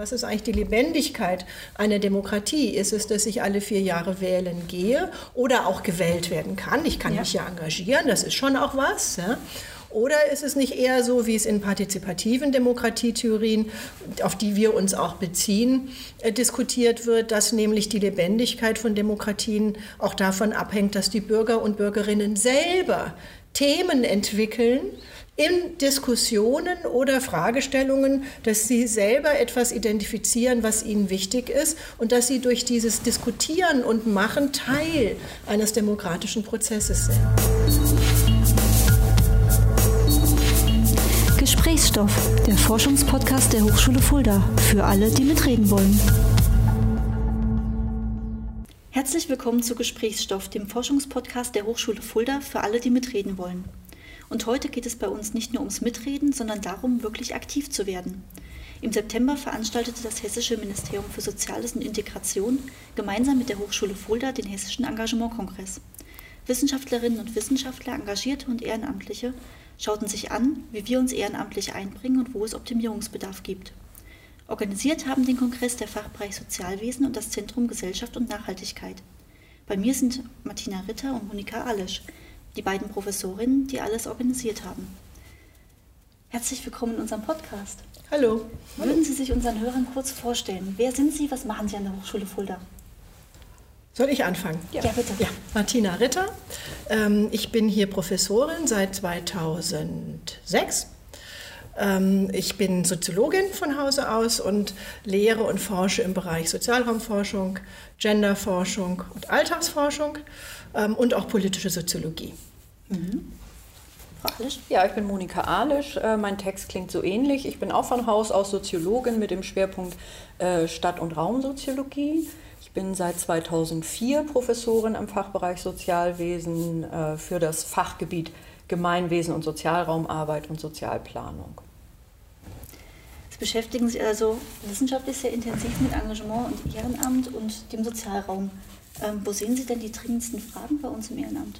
Was ist eigentlich die Lebendigkeit einer Demokratie? Ist es, dass ich alle vier Jahre wählen gehe oder auch gewählt werden kann? Ich kann ja. mich ja engagieren, das ist schon auch was. Ja? Oder ist es nicht eher so, wie es in partizipativen Demokratietheorien, auf die wir uns auch beziehen, äh, diskutiert wird, dass nämlich die Lebendigkeit von Demokratien auch davon abhängt, dass die Bürger und Bürgerinnen selber Themen entwickeln, in Diskussionen oder Fragestellungen, dass sie selber etwas identifizieren, was ihnen wichtig ist und dass sie durch dieses Diskutieren und Machen Teil eines demokratischen Prozesses sind. Gesprächsstoff, der Forschungspodcast der Hochschule Fulda, für alle, die mitreden wollen. Herzlich willkommen zu Gesprächsstoff, dem Forschungspodcast der Hochschule Fulda, für alle, die mitreden wollen. Und heute geht es bei uns nicht nur ums Mitreden, sondern darum, wirklich aktiv zu werden. Im September veranstaltete das Hessische Ministerium für Soziales und Integration gemeinsam mit der Hochschule Fulda den Hessischen Engagementkongress. Wissenschaftlerinnen und Wissenschaftler, Engagierte und Ehrenamtliche schauten sich an, wie wir uns ehrenamtlich einbringen und wo es Optimierungsbedarf gibt. Organisiert haben den Kongress der Fachbereich Sozialwesen und das Zentrum Gesellschaft und Nachhaltigkeit. Bei mir sind Martina Ritter und Monika Alisch, die beiden Professorinnen, die alles organisiert haben. Herzlich willkommen in unserem Podcast. Hallo. Würden Sie sich unseren Hörern kurz vorstellen? Wer sind Sie? Was machen Sie an der Hochschule Fulda? Soll ich anfangen? Ja, ja bitte. Ja, Martina Ritter. Ähm, ich bin hier Professorin seit 2006. Ähm, ich bin Soziologin von Hause aus und lehre und forsche im Bereich Sozialraumforschung, Genderforschung und Alltagsforschung ähm, und auch politische Soziologie. Mhm. Ja, ich bin Monika Alisch. Äh, mein Text klingt so ähnlich. Ich bin auch von Haus aus Soziologin mit dem Schwerpunkt äh, Stadt- und Raumsoziologie. Ich bin seit 2004 Professorin im Fachbereich Sozialwesen äh, für das Fachgebiet Gemeinwesen und Sozialraumarbeit und Sozialplanung. Beschäftigen sich also wissenschaftlich sehr intensiv mit Engagement und Ehrenamt und dem Sozialraum. Ähm, wo sehen Sie denn die dringendsten Fragen bei uns im Ehrenamt?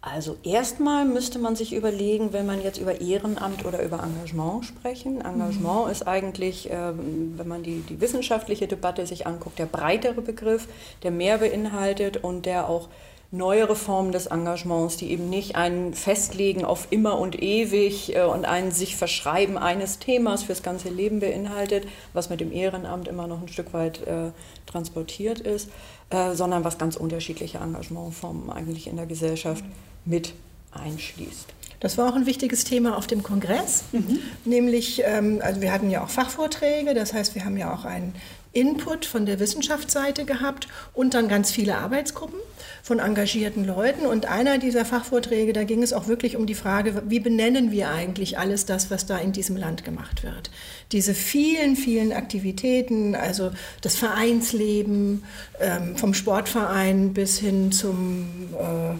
Also erstmal müsste man sich überlegen, wenn man jetzt über Ehrenamt oder über Engagement sprechen. Engagement mhm. ist eigentlich, ähm, wenn man die, die wissenschaftliche Debatte sich anguckt, der breitere Begriff, der mehr beinhaltet und der auch neuere Formen des Engagements, die eben nicht ein Festlegen auf immer und ewig äh, und ein sich verschreiben eines Themas fürs ganze Leben beinhaltet, was mit dem Ehrenamt immer noch ein Stück weit äh, transportiert ist, äh, sondern was ganz unterschiedliche Engagementformen eigentlich in der Gesellschaft mit einschließt. Das war auch ein wichtiges Thema auf dem Kongress, mhm. nämlich, ähm, also wir hatten ja auch Fachvorträge, das heißt, wir haben ja auch einen Input von der Wissenschaftsseite gehabt und dann ganz viele Arbeitsgruppen von engagierten Leuten. Und einer dieser Fachvorträge, da ging es auch wirklich um die Frage, wie benennen wir eigentlich alles das, was da in diesem Land gemacht wird. Diese vielen, vielen Aktivitäten, also das Vereinsleben, ähm, vom Sportverein bis hin zum... Äh,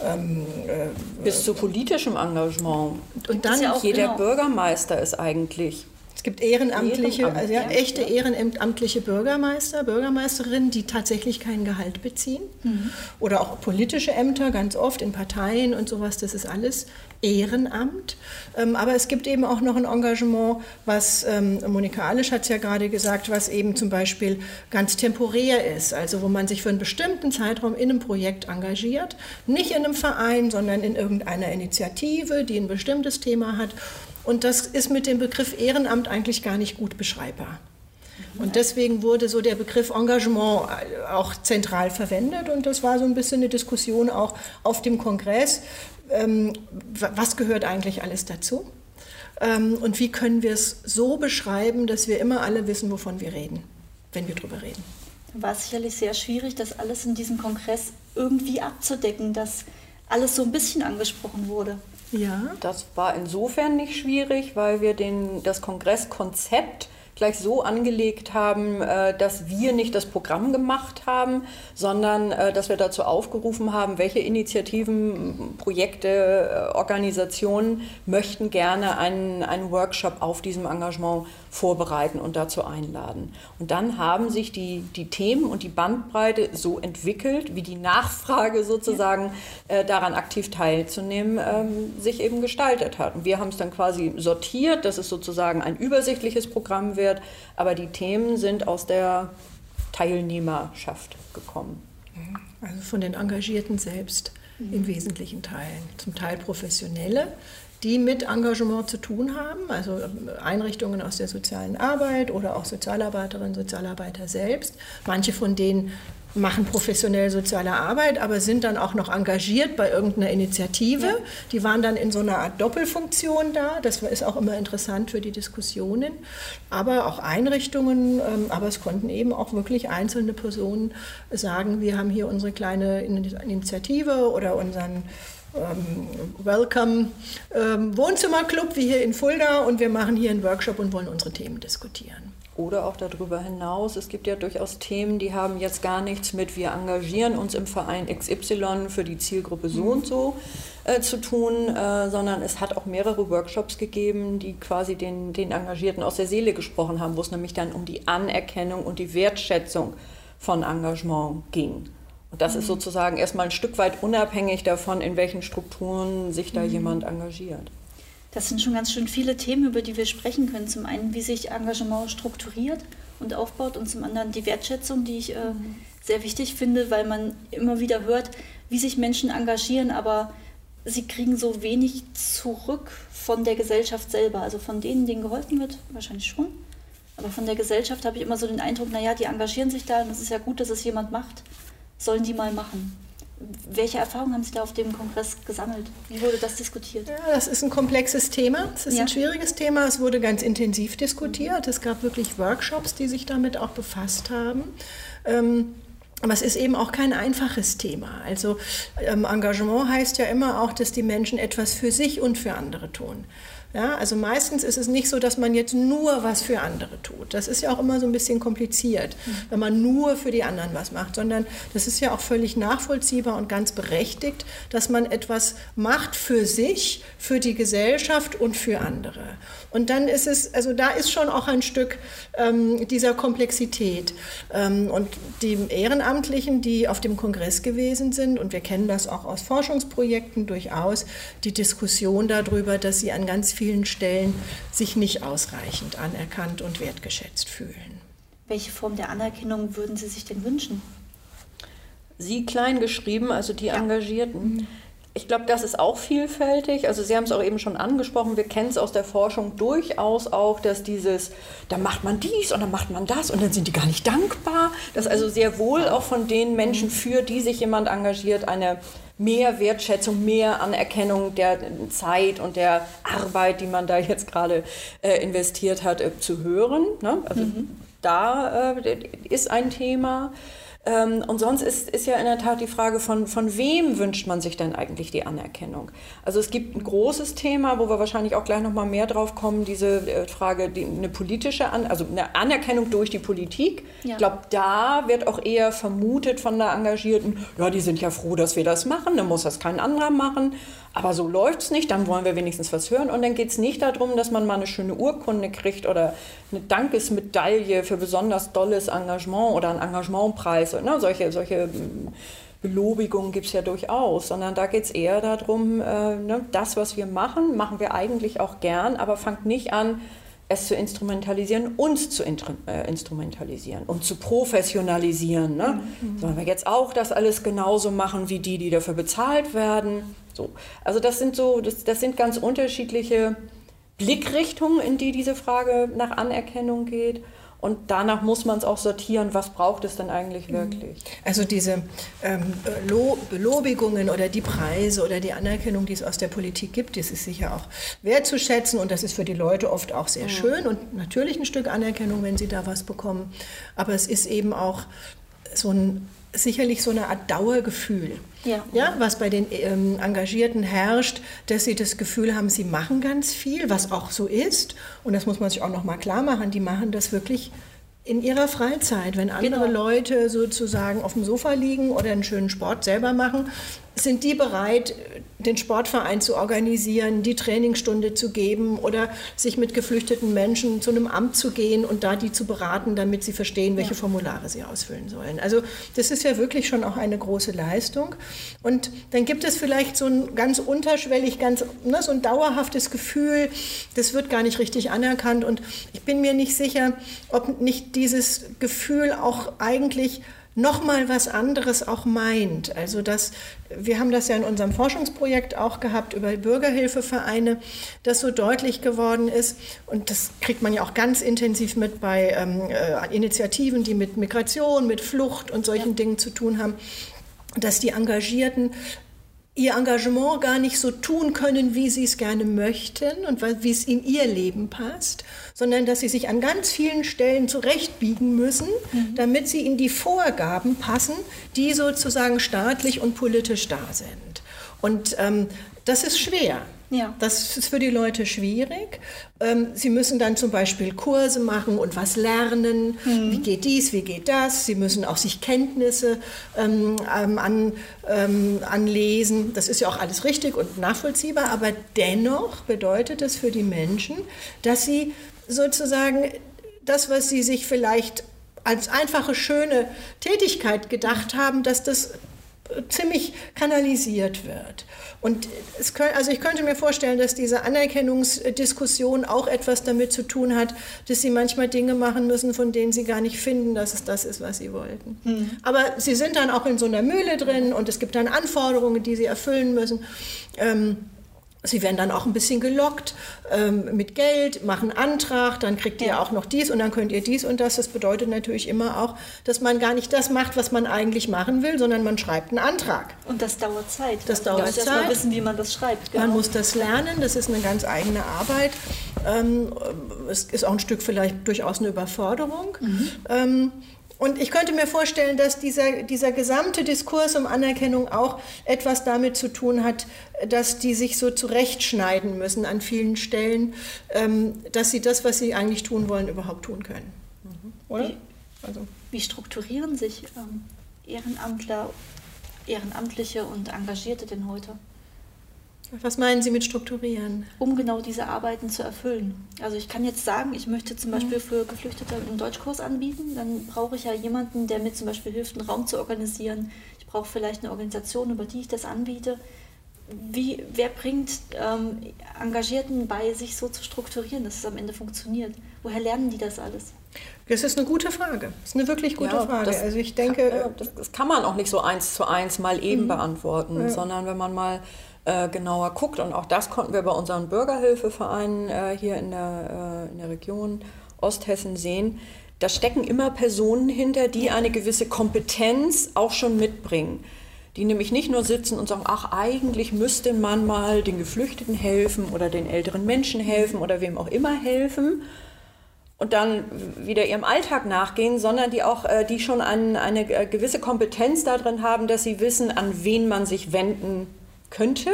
ähm, äh, bis zu politischem Engagement. Und dann ja jeder genau. Bürgermeister ist eigentlich es gibt ehrenamtliche, Ehrenamt, also ja, ja, echte ja. ehrenamtliche Bürgermeister, Bürgermeisterinnen, die tatsächlich kein Gehalt beziehen. Mhm. Oder auch politische Ämter, ganz oft in Parteien und sowas. Das ist alles Ehrenamt. Ähm, aber es gibt eben auch noch ein Engagement, was ähm, Monika Alisch hat es ja gerade gesagt, was eben zum Beispiel ganz temporär ist. Also wo man sich für einen bestimmten Zeitraum in einem Projekt engagiert. Nicht in einem Verein, sondern in irgendeiner Initiative, die ein bestimmtes Thema hat und das ist mit dem Begriff Ehrenamt eigentlich gar nicht gut beschreibbar. Und deswegen wurde so der Begriff Engagement auch zentral verwendet. Und das war so ein bisschen eine Diskussion auch auf dem Kongress. Ähm, was gehört eigentlich alles dazu? Ähm, und wie können wir es so beschreiben, dass wir immer alle wissen, wovon wir reden, wenn wir darüber reden? War es sicherlich sehr schwierig, das alles in diesem Kongress irgendwie abzudecken, dass alles so ein bisschen angesprochen wurde. Ja. Das war insofern nicht schwierig, weil wir den, das Kongresskonzept gleich so angelegt haben, äh, dass wir nicht das Programm gemacht haben, sondern äh, dass wir dazu aufgerufen haben, welche Initiativen, Projekte, äh, Organisationen möchten gerne einen, einen Workshop auf diesem Engagement vorbereiten und dazu einladen. Und dann haben sich die, die Themen und die Bandbreite so entwickelt, wie die Nachfrage sozusagen äh, daran aktiv teilzunehmen, ähm, sich eben gestaltet hat. Und wir haben es dann quasi sortiert, dass es sozusagen ein übersichtliches Programm wird, aber die Themen sind aus der Teilnehmerschaft gekommen. Also von den Engagierten selbst in wesentlichen Teilen. Zum Teil professionelle, die mit Engagement zu tun haben, also Einrichtungen aus der sozialen Arbeit oder auch Sozialarbeiterinnen, Sozialarbeiter selbst. Manche von denen machen professionell soziale Arbeit, aber sind dann auch noch engagiert bei irgendeiner Initiative. Ja. Die waren dann in so einer Art Doppelfunktion da. Das ist auch immer interessant für die Diskussionen. Aber auch Einrichtungen, ähm, aber es konnten eben auch wirklich einzelne Personen sagen, wir haben hier unsere kleine Initiative oder unseren ähm, Welcome ähm, Wohnzimmerclub wie hier in Fulda und wir machen hier einen Workshop und wollen unsere Themen diskutieren. Oder auch darüber hinaus. Es gibt ja durchaus Themen, die haben jetzt gar nichts mit, wir engagieren uns im Verein XY für die Zielgruppe so und so äh, zu tun, äh, sondern es hat auch mehrere Workshops gegeben, die quasi den, den Engagierten aus der Seele gesprochen haben, wo es nämlich dann um die Anerkennung und die Wertschätzung von Engagement ging. Und das mhm. ist sozusagen erstmal ein Stück weit unabhängig davon, in welchen Strukturen sich da mhm. jemand engagiert. Das sind schon ganz schön viele Themen, über die wir sprechen können. Zum einen, wie sich Engagement strukturiert und aufbaut und zum anderen die Wertschätzung, die ich äh, mhm. sehr wichtig finde, weil man immer wieder hört, wie sich Menschen engagieren, aber sie kriegen so wenig zurück von der Gesellschaft selber. Also von denen, denen geholfen wird, wahrscheinlich schon. Aber von der Gesellschaft habe ich immer so den Eindruck, naja, die engagieren sich da und es ist ja gut, dass es jemand macht sollen die mal machen. Welche Erfahrungen haben Sie da auf dem Kongress gesammelt? Wie wurde das diskutiert? Ja, das ist ein komplexes Thema. Es ist ja. ein schwieriges Thema. Es wurde ganz intensiv diskutiert. Es gab wirklich Workshops, die sich damit auch befasst haben. Ähm, aber es ist eben auch kein einfaches Thema. Also ähm, Engagement heißt ja immer auch, dass die Menschen etwas für sich und für andere tun. Ja, also meistens ist es nicht so, dass man jetzt nur was für andere tut. Das ist ja auch immer so ein bisschen kompliziert, mhm. wenn man nur für die anderen was macht, sondern das ist ja auch völlig nachvollziehbar und ganz berechtigt, dass man etwas macht für sich, für die Gesellschaft und für andere. Und dann ist es, also da ist schon auch ein Stück ähm, dieser Komplexität. Ähm, und die Ehrenamtlichen, die auf dem Kongress gewesen sind, und wir kennen das auch aus Forschungsprojekten durchaus, die Diskussion darüber, dass sie an ganz vielen Stellen sich nicht ausreichend anerkannt und wertgeschätzt fühlen. Welche Form der Anerkennung würden Sie sich denn wünschen? Sie klein geschrieben, also die ja. Engagierten. Mhm. Ich glaube, das ist auch vielfältig. Also Sie haben es auch eben schon angesprochen, wir kennen es aus der Forschung durchaus auch, dass dieses, da macht man dies und dann macht man das und dann sind die gar nicht dankbar. Dass also sehr wohl auch von den Menschen, für die sich jemand engagiert, eine mehr Wertschätzung, mehr Anerkennung der Zeit und der Arbeit, die man da jetzt gerade äh, investiert hat, äh, zu hören. Ne? Also mhm. da äh, ist ein Thema. Ähm, und sonst ist, ist ja in der Tat die Frage, von, von wem wünscht man sich denn eigentlich die Anerkennung? Also es gibt ein großes Thema, wo wir wahrscheinlich auch gleich nochmal mehr drauf kommen, diese äh, Frage, die, eine politische, An also eine Anerkennung durch die Politik. Ja. Ich glaube, da wird auch eher vermutet von der Engagierten, ja, die sind ja froh, dass wir das machen, dann muss das kein anderer machen. Aber so läuft es nicht, dann wollen wir wenigstens was hören. Und dann geht es nicht darum, dass man mal eine schöne Urkunde kriegt oder eine Dankesmedaille für besonders dolles Engagement oder einen Engagementpreis. Ne? Solche, solche hm, Belobigungen gibt es ja durchaus, sondern da geht es eher darum, äh, ne, das, was wir machen, machen wir eigentlich auch gern, aber fangt nicht an, es zu instrumentalisieren, uns zu äh, instrumentalisieren und zu professionalisieren. Ne? Mhm. Sollen wir jetzt auch das alles genauso machen wie die, die dafür bezahlt werden? So. Also das sind so, das, das sind ganz unterschiedliche Blickrichtungen, in die diese Frage nach Anerkennung geht. Und danach muss man es auch sortieren, was braucht es denn eigentlich mhm. wirklich. Also diese ähm, Belobigungen oder die Preise oder die Anerkennung, die es aus der Politik gibt, das ist sicher auch wertzuschätzen und das ist für die Leute oft auch sehr mhm. schön und natürlich ein Stück Anerkennung, wenn sie da was bekommen. Aber es ist eben auch so ein sicherlich so eine Art Dauergefühl, ja. Ja, was bei den ähm, Engagierten herrscht, dass sie das Gefühl haben, sie machen ganz viel, was auch so ist. Und das muss man sich auch noch mal klar machen, die machen das wirklich in ihrer Freizeit, wenn andere genau. Leute sozusagen auf dem Sofa liegen oder einen schönen Sport selber machen, sind die bereit, den Sportverein zu organisieren, die Trainingsstunde zu geben oder sich mit geflüchteten Menschen zu einem Amt zu gehen und da die zu beraten, damit sie verstehen, welche. Formulare sie ausfüllen sollen. Also das ist ja wirklich schon auch eine große Leistung. Und dann gibt es vielleicht so ein ganz unterschwellig, ganz ne, so ein dauerhaftes Gefühl, das wird gar nicht richtig anerkannt. Und ich bin mir nicht sicher, ob nicht dieses Gefühl auch eigentlich nochmal was anderes auch meint. Also das, wir haben das ja in unserem Forschungsprojekt auch gehabt über Bürgerhilfevereine, das so deutlich geworden ist. Und das kriegt man ja auch ganz intensiv mit bei ähm, äh, Initiativen, die mit Migration, mit Flucht und solchen ja. Dingen zu tun haben dass die Engagierten ihr Engagement gar nicht so tun können, wie sie es gerne möchten und wie es in ihr Leben passt, sondern dass sie sich an ganz vielen Stellen zurechtbiegen müssen, mhm. damit sie in die Vorgaben passen, die sozusagen staatlich und politisch da sind. Und ähm, das ist schwer. Ja. Das ist für die Leute schwierig. Ähm, sie müssen dann zum Beispiel Kurse machen und was lernen. Mhm. Wie geht dies, wie geht das? Sie müssen auch sich Kenntnisse ähm, ähm, an, ähm, anlesen. Das ist ja auch alles richtig und nachvollziehbar. Aber dennoch bedeutet es für die Menschen, dass sie sozusagen das, was sie sich vielleicht als einfache, schöne Tätigkeit gedacht haben, dass das ziemlich kanalisiert wird. Und es können, also ich könnte mir vorstellen, dass diese Anerkennungsdiskussion auch etwas damit zu tun hat, dass sie manchmal Dinge machen müssen, von denen sie gar nicht finden, dass es das ist, was sie wollten. Mhm. Aber sie sind dann auch in so einer Mühle drin und es gibt dann Anforderungen, die sie erfüllen müssen. Ähm, Sie werden dann auch ein bisschen gelockt ähm, mit Geld, machen Antrag, dann kriegt ihr auch noch dies und dann könnt ihr dies und das. Das bedeutet natürlich immer auch, dass man gar nicht das macht, was man eigentlich machen will, sondern man schreibt einen Antrag. Und das dauert Zeit. Das dauert man muss Zeit. Mal wissen, wie man das schreibt. Genau. Man muss das lernen, das ist eine ganz eigene Arbeit. Ähm, es ist auch ein Stück vielleicht durchaus eine Überforderung. Mhm. Ähm, und ich könnte mir vorstellen, dass dieser, dieser gesamte Diskurs um Anerkennung auch etwas damit zu tun hat, dass die sich so zurechtschneiden müssen an vielen Stellen, ähm, dass sie das, was sie eigentlich tun wollen, überhaupt tun können. Mhm. Oder? Wie, also. wie strukturieren sich ähm, Ehrenamtler, Ehrenamtliche und Engagierte denn heute? Was meinen Sie mit strukturieren? Um genau diese Arbeiten zu erfüllen. Also ich kann jetzt sagen, ich möchte zum Beispiel für Geflüchtete einen Deutschkurs anbieten. Dann brauche ich ja jemanden, der mir zum Beispiel hilft, einen Raum zu organisieren. Ich brauche vielleicht eine Organisation, über die ich das anbiete. Wie, wer bringt ähm, Engagierten bei, sich so zu strukturieren, dass es am Ende funktioniert? Woher lernen die das alles? Das ist eine gute Frage. Das ist eine wirklich gute ja, Frage. also ich denke, kann, das, das, kann man auch nicht so eins zu eins mal eben mhm. beantworten, ja. sondern wenn man mal äh, genauer guckt. Und auch das konnten wir bei unseren Bürgerhilfevereinen äh, hier in der, äh, in der Region Osthessen sehen. Da stecken immer Personen hinter, die eine gewisse Kompetenz auch schon mitbringen. Die nämlich nicht nur sitzen und sagen, ach, eigentlich müsste man mal den Geflüchteten helfen oder den älteren Menschen helfen oder wem auch immer helfen und dann wieder ihrem Alltag nachgehen, sondern die auch, äh, die schon ein, eine gewisse Kompetenz darin haben, dass sie wissen, an wen man sich wenden könnte,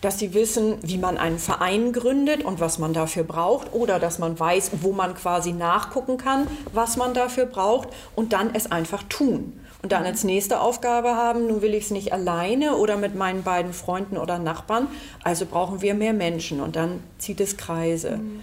dass sie wissen, wie man einen Verein gründet und was man dafür braucht oder dass man weiß, wo man quasi nachgucken kann, was man dafür braucht und dann es einfach tun. Und dann als nächste Aufgabe haben, nun will ich es nicht alleine oder mit meinen beiden Freunden oder Nachbarn, also brauchen wir mehr Menschen und dann zieht es Kreise. Mhm.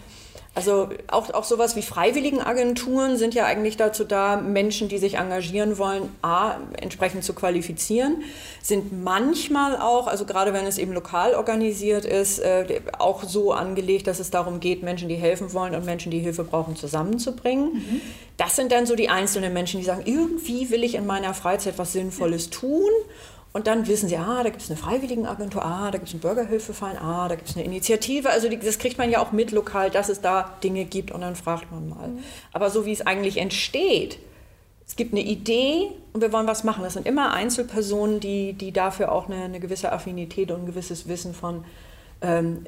Also auch, auch sowas wie Freiwilligenagenturen sind ja eigentlich dazu da, Menschen, die sich engagieren wollen, a, entsprechend zu qualifizieren, sind manchmal auch, also gerade wenn es eben lokal organisiert ist, äh, auch so angelegt, dass es darum geht, Menschen, die helfen wollen und Menschen, die Hilfe brauchen, zusammenzubringen. Mhm. Das sind dann so die einzelnen Menschen, die sagen, irgendwie will ich in meiner Freizeit was Sinnvolles tun und dann wissen sie, ah, da gibt es eine Freiwilligenagentur, ah, da gibt es einen Bürgerhilfeverein, ah, da gibt es eine Initiative. Also die, das kriegt man ja auch mit lokal, dass es da Dinge gibt und dann fragt man mal. Mhm. Aber so wie es eigentlich entsteht, es gibt eine Idee und wir wollen was machen. Das sind immer Einzelpersonen, die, die dafür auch eine, eine gewisse Affinität und ein gewisses Wissen von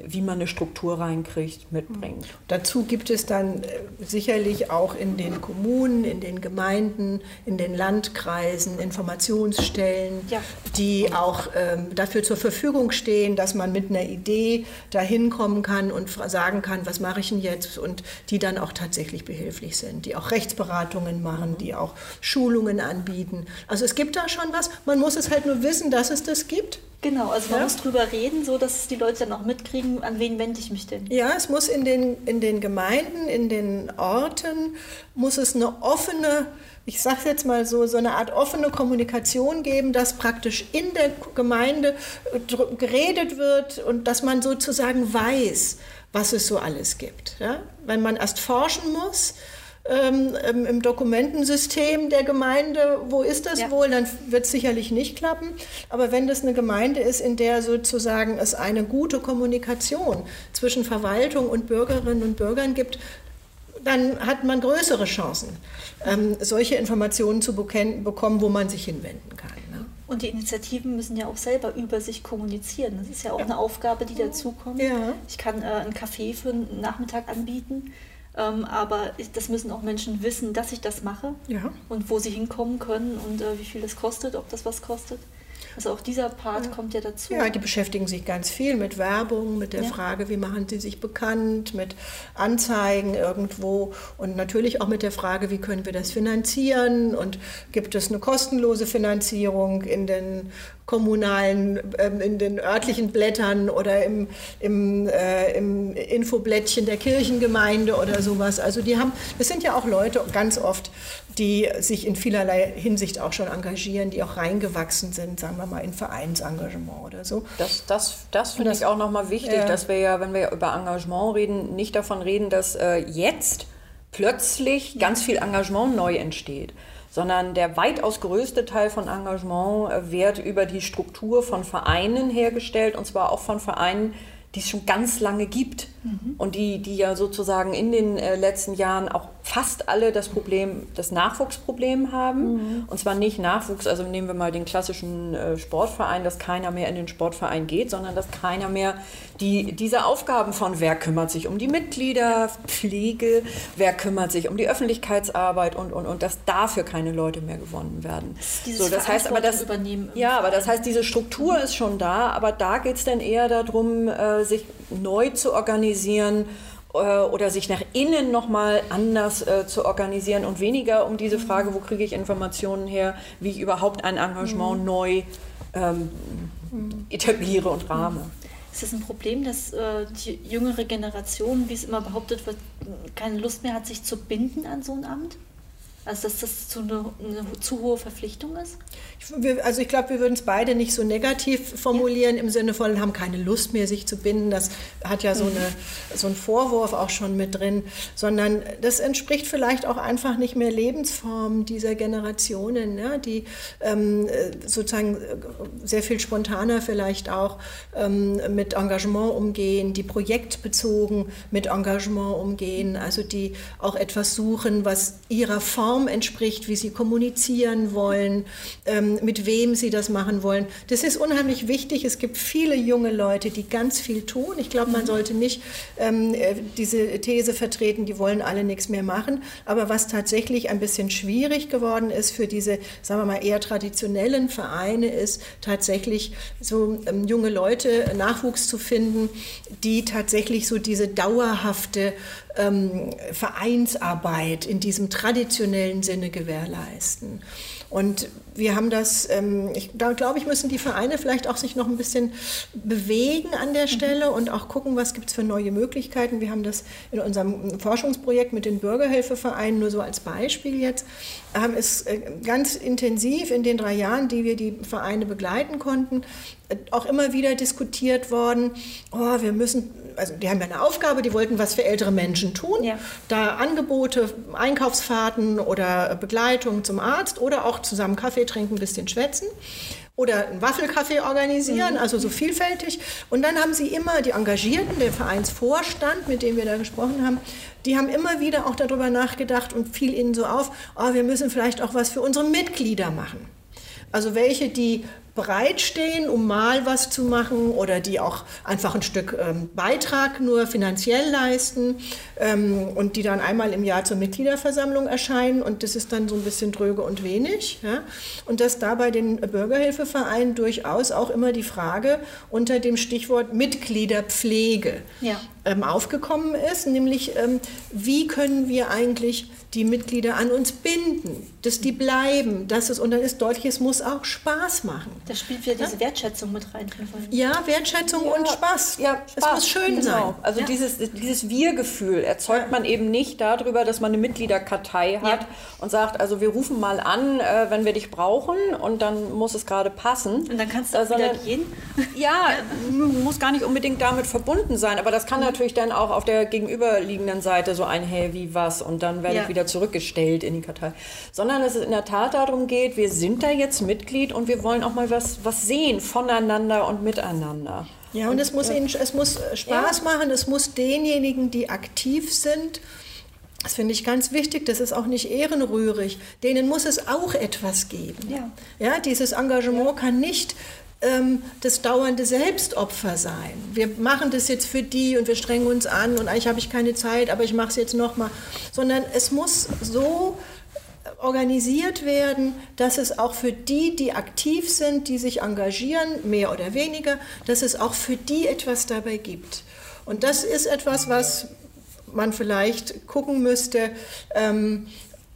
wie man eine Struktur reinkriegt, mitbringt. Dazu gibt es dann äh, sicherlich auch in den Kommunen, in den Gemeinden, in den Landkreisen Informationsstellen, ja. die auch ähm, dafür zur Verfügung stehen, dass man mit einer Idee dahin kommen kann und sagen kann, was mache ich denn jetzt und die dann auch tatsächlich behilflich sind, die auch Rechtsberatungen machen, die auch Schulungen anbieten. Also es gibt da schon was, man muss es halt nur wissen, dass es das gibt. Genau, also man ja? muss drüber reden, so dass die Leute dann auch mitkriegen, an wen wende ich mich denn? Ja, es muss in den, in den Gemeinden, in den Orten, muss es eine offene, ich sage jetzt mal so, so eine Art offene Kommunikation geben, dass praktisch in der Gemeinde geredet wird und dass man sozusagen weiß, was es so alles gibt. Ja? Wenn man erst forschen muss, ähm, im Dokumentensystem der Gemeinde, wo ist das ja. wohl, dann wird es sicherlich nicht klappen. Aber wenn das eine Gemeinde ist, in der sozusagen es eine gute Kommunikation zwischen Verwaltung und Bürgerinnen und Bürgern gibt, dann hat man größere Chancen, ähm, solche Informationen zu bekommen, wo man sich hinwenden kann. Ne? Und die Initiativen müssen ja auch selber über sich kommunizieren. Das ist ja auch ja. eine Aufgabe, die dazukommt. Ja. Ich kann äh, ein Café für einen Nachmittag anbieten aber das müssen auch Menschen wissen, dass ich das mache ja. und wo sie hinkommen können und äh, wie viel das kostet, ob das was kostet. Also auch dieser Part ja. kommt ja dazu. Ja, die beschäftigen sich ganz viel mit Werbung, mit der ja. Frage, wie machen sie sich bekannt, mit Anzeigen irgendwo und natürlich auch mit der Frage, wie können wir das finanzieren und gibt es eine kostenlose Finanzierung in den kommunalen, ähm, in den örtlichen Blättern oder im, im, äh, im Infoblättchen der Kirchengemeinde oder sowas. Also die haben, das sind ja auch Leute ganz oft, die sich in vielerlei Hinsicht auch schon engagieren, die auch reingewachsen sind, sagen wir mal, in Vereinsengagement oder so. Das, das, das finde ich auch nochmal wichtig, ja. dass wir ja, wenn wir über Engagement reden, nicht davon reden, dass äh, jetzt plötzlich ganz viel Engagement neu entsteht sondern der weitaus größte Teil von Engagement äh, wird über die Struktur von Vereinen hergestellt und zwar auch von Vereinen, die es schon ganz lange gibt mhm. und die, die ja sozusagen in den äh, letzten Jahren auch fast alle das Problem, das Nachwuchsproblem haben. Mhm. Und zwar nicht Nachwuchs, also nehmen wir mal den klassischen äh, Sportverein, dass keiner mehr in den Sportverein geht, sondern dass keiner mehr die, diese Aufgaben von wer kümmert sich um die Mitgliederpflege, wer kümmert sich um die Öffentlichkeitsarbeit und, und, und dass dafür keine Leute mehr gewonnen werden. Dieses so, das heißt aber das, übernehmen ja, aber das heißt, diese Struktur ist schon da, aber da geht es dann eher darum, äh, sich neu zu organisieren oder sich nach innen nochmal anders äh, zu organisieren und weniger um diese Frage, wo kriege ich Informationen her, wie ich überhaupt ein Engagement mhm. neu ähm, mhm. etabliere und rahme. Ist das ein Problem, dass äh, die jüngere Generation, wie es immer behauptet wird, keine Lust mehr hat, sich zu binden an so ein Amt? Also dass das zu eine, eine zu hohe Verpflichtung ist? Ich, also ich glaube, wir würden es beide nicht so negativ formulieren, ja. im Sinne von, haben keine Lust mehr, sich zu binden. Das hat ja so, mhm. eine, so einen Vorwurf auch schon mit drin. Sondern das entspricht vielleicht auch einfach nicht mehr Lebensformen dieser Generationen, ja, die ähm, sozusagen sehr viel spontaner vielleicht auch ähm, mit Engagement umgehen, die projektbezogen mit Engagement umgehen, also die auch etwas suchen, was ihrer Form Form entspricht, wie sie kommunizieren wollen, ähm, mit wem sie das machen wollen. Das ist unheimlich wichtig. Es gibt viele junge Leute, die ganz viel tun. Ich glaube, man mhm. sollte nicht ähm, äh, diese These vertreten, die wollen alle nichts mehr machen. Aber was tatsächlich ein bisschen schwierig geworden ist für diese, sagen wir mal, eher traditionellen Vereine, ist tatsächlich so ähm, junge Leute, Nachwuchs zu finden, die tatsächlich so diese dauerhafte ähm, Vereinsarbeit in diesem traditionellen Sinne gewährleisten. Und wir haben das, ähm, ich, da glaube ich, müssen die Vereine vielleicht auch sich noch ein bisschen bewegen an der Stelle und auch gucken, was gibt es für neue Möglichkeiten. Wir haben das in unserem Forschungsprojekt mit den Bürgerhilfevereinen nur so als Beispiel jetzt, haben es äh, ganz intensiv in den drei Jahren, die wir die Vereine begleiten konnten, äh, auch immer wieder diskutiert worden, oh, wir müssen also die haben ja eine Aufgabe, die wollten was für ältere Menschen tun. Ja. Da Angebote, Einkaufsfahrten oder Begleitung zum Arzt oder auch zusammen Kaffee trinken, ein bisschen schwätzen oder einen Waffelkaffee organisieren, mhm. also so vielfältig. Und dann haben sie immer, die Engagierten, der Vereinsvorstand, mit dem wir da gesprochen haben, die haben immer wieder auch darüber nachgedacht und fiel ihnen so auf, oh, wir müssen vielleicht auch was für unsere Mitglieder machen. Also welche, die bereitstehen, um mal was zu machen oder die auch einfach ein Stück ähm, Beitrag nur finanziell leisten ähm, und die dann einmal im Jahr zur Mitgliederversammlung erscheinen und das ist dann so ein bisschen dröge und wenig. Ja? Und dass da bei den Bürgerhilfevereinen durchaus auch immer die Frage unter dem Stichwort Mitgliederpflege ja. ähm, aufgekommen ist, nämlich ähm, wie können wir eigentlich die Mitglieder an uns binden, dass die bleiben, dass es, und dann ist deutlich, es muss auch Spaß machen. Da spielt wieder diese Wertschätzung mit rein. Ja, Wertschätzung ja, und Spaß. Ja, Spaß. Es muss schön genau. sein. Also ja. dieses, dieses Wir-Gefühl erzeugt man eben nicht darüber, dass man eine Mitgliederkartei hat ja. und sagt, also wir rufen mal an, äh, wenn wir dich brauchen und dann muss es gerade passen. Und dann kannst du auch wieder gehen? Ja, muss gar nicht unbedingt damit verbunden sein, aber das kann mhm. natürlich dann auch auf der gegenüberliegenden Seite so ein, hey, wie was und dann werde ich wieder zurückgestellt in die Kartei. Sondern dass es in der Tat darum geht, wir sind da jetzt Mitglied und wir wollen auch mal was, was sehen voneinander und miteinander. Ja, und es muss, ihnen, es muss Spaß ja. machen, es muss denjenigen, die aktiv sind, das finde ich ganz wichtig, das ist auch nicht ehrenrührig. Denen muss es auch etwas geben. Ja, ja dieses Engagement ja. kann nicht ähm, das dauernde Selbstopfer sein. Wir machen das jetzt für die und wir strengen uns an und eigentlich habe ich keine Zeit, aber ich mache es jetzt nochmal. Sondern es muss so organisiert werden, dass es auch für die, die aktiv sind, die sich engagieren, mehr oder weniger, dass es auch für die etwas dabei gibt. Und das ist etwas, was man vielleicht gucken müsste, ähm,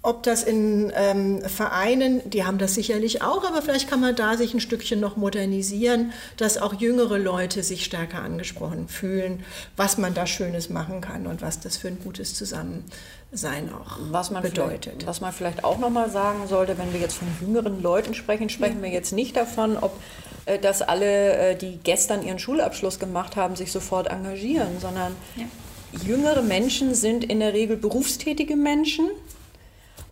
ob das in ähm, Vereinen, die haben das sicherlich auch, aber vielleicht kann man da sich ein Stückchen noch modernisieren, dass auch jüngere Leute sich stärker angesprochen fühlen, was man da Schönes machen kann und was das für ein gutes Zusammensein auch was man bedeutet. Was man vielleicht auch noch mal sagen sollte, wenn wir jetzt von jüngeren Leuten sprechen, sprechen ja. wir jetzt nicht davon, ob äh, dass alle, äh, die gestern ihren Schulabschluss gemacht haben, sich sofort engagieren, sondern ja. jüngere Menschen sind in der Regel berufstätige Menschen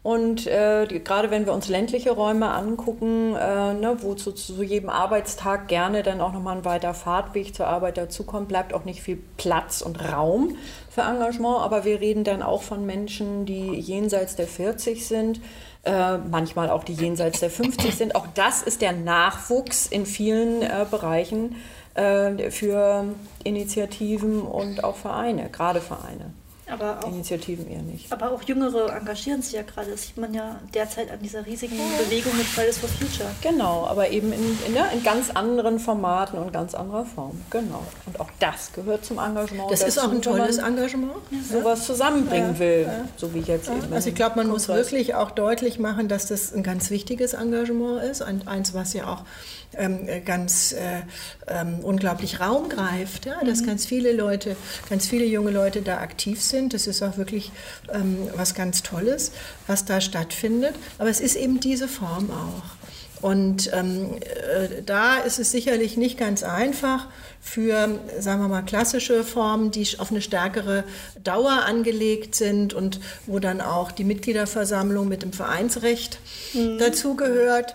und äh, die, gerade wenn wir uns ländliche Räume angucken, äh, ne, wo zu, zu, jedem Arbeitstag gerne dann auch nochmal ein weiter Fahrtweg zur Arbeit dazukommt, bleibt auch nicht viel Platz und Raum für Engagement. Aber wir reden dann auch von Menschen, die jenseits der 40 sind, äh, manchmal auch die jenseits der 50 sind. Auch das ist der Nachwuchs in vielen äh, Bereichen äh, für Initiativen und auch Vereine, gerade Vereine. Aber auch, Initiativen eher nicht. Aber auch Jüngere engagieren sich ja gerade. Das sieht man ja derzeit an dieser riesigen Bewegung mit Fridays for Future. Genau, aber eben in, in, in ganz anderen Formaten und ganz anderer Form. Genau. Und auch das gehört zum Engagement. Das dazu, ist auch ein tolles Engagement. Sowas zusammenbringen ja, will, ja. so wie jetzt ja. eben. Also ich glaube, man muss wirklich auch deutlich machen, dass das ein ganz wichtiges Engagement ist. eins, was ja auch ganz äh, ähm, unglaublich Raum greift, ja? dass mhm. ganz viele Leute, ganz viele junge Leute da aktiv sind. Das ist auch wirklich ähm, was ganz Tolles, was da stattfindet. Aber es ist eben diese Form auch. Und ähm, äh, da ist es sicherlich nicht ganz einfach für, sagen wir mal, klassische Formen, die auf eine stärkere Dauer angelegt sind und wo dann auch die Mitgliederversammlung mit dem Vereinsrecht mhm. dazugehört.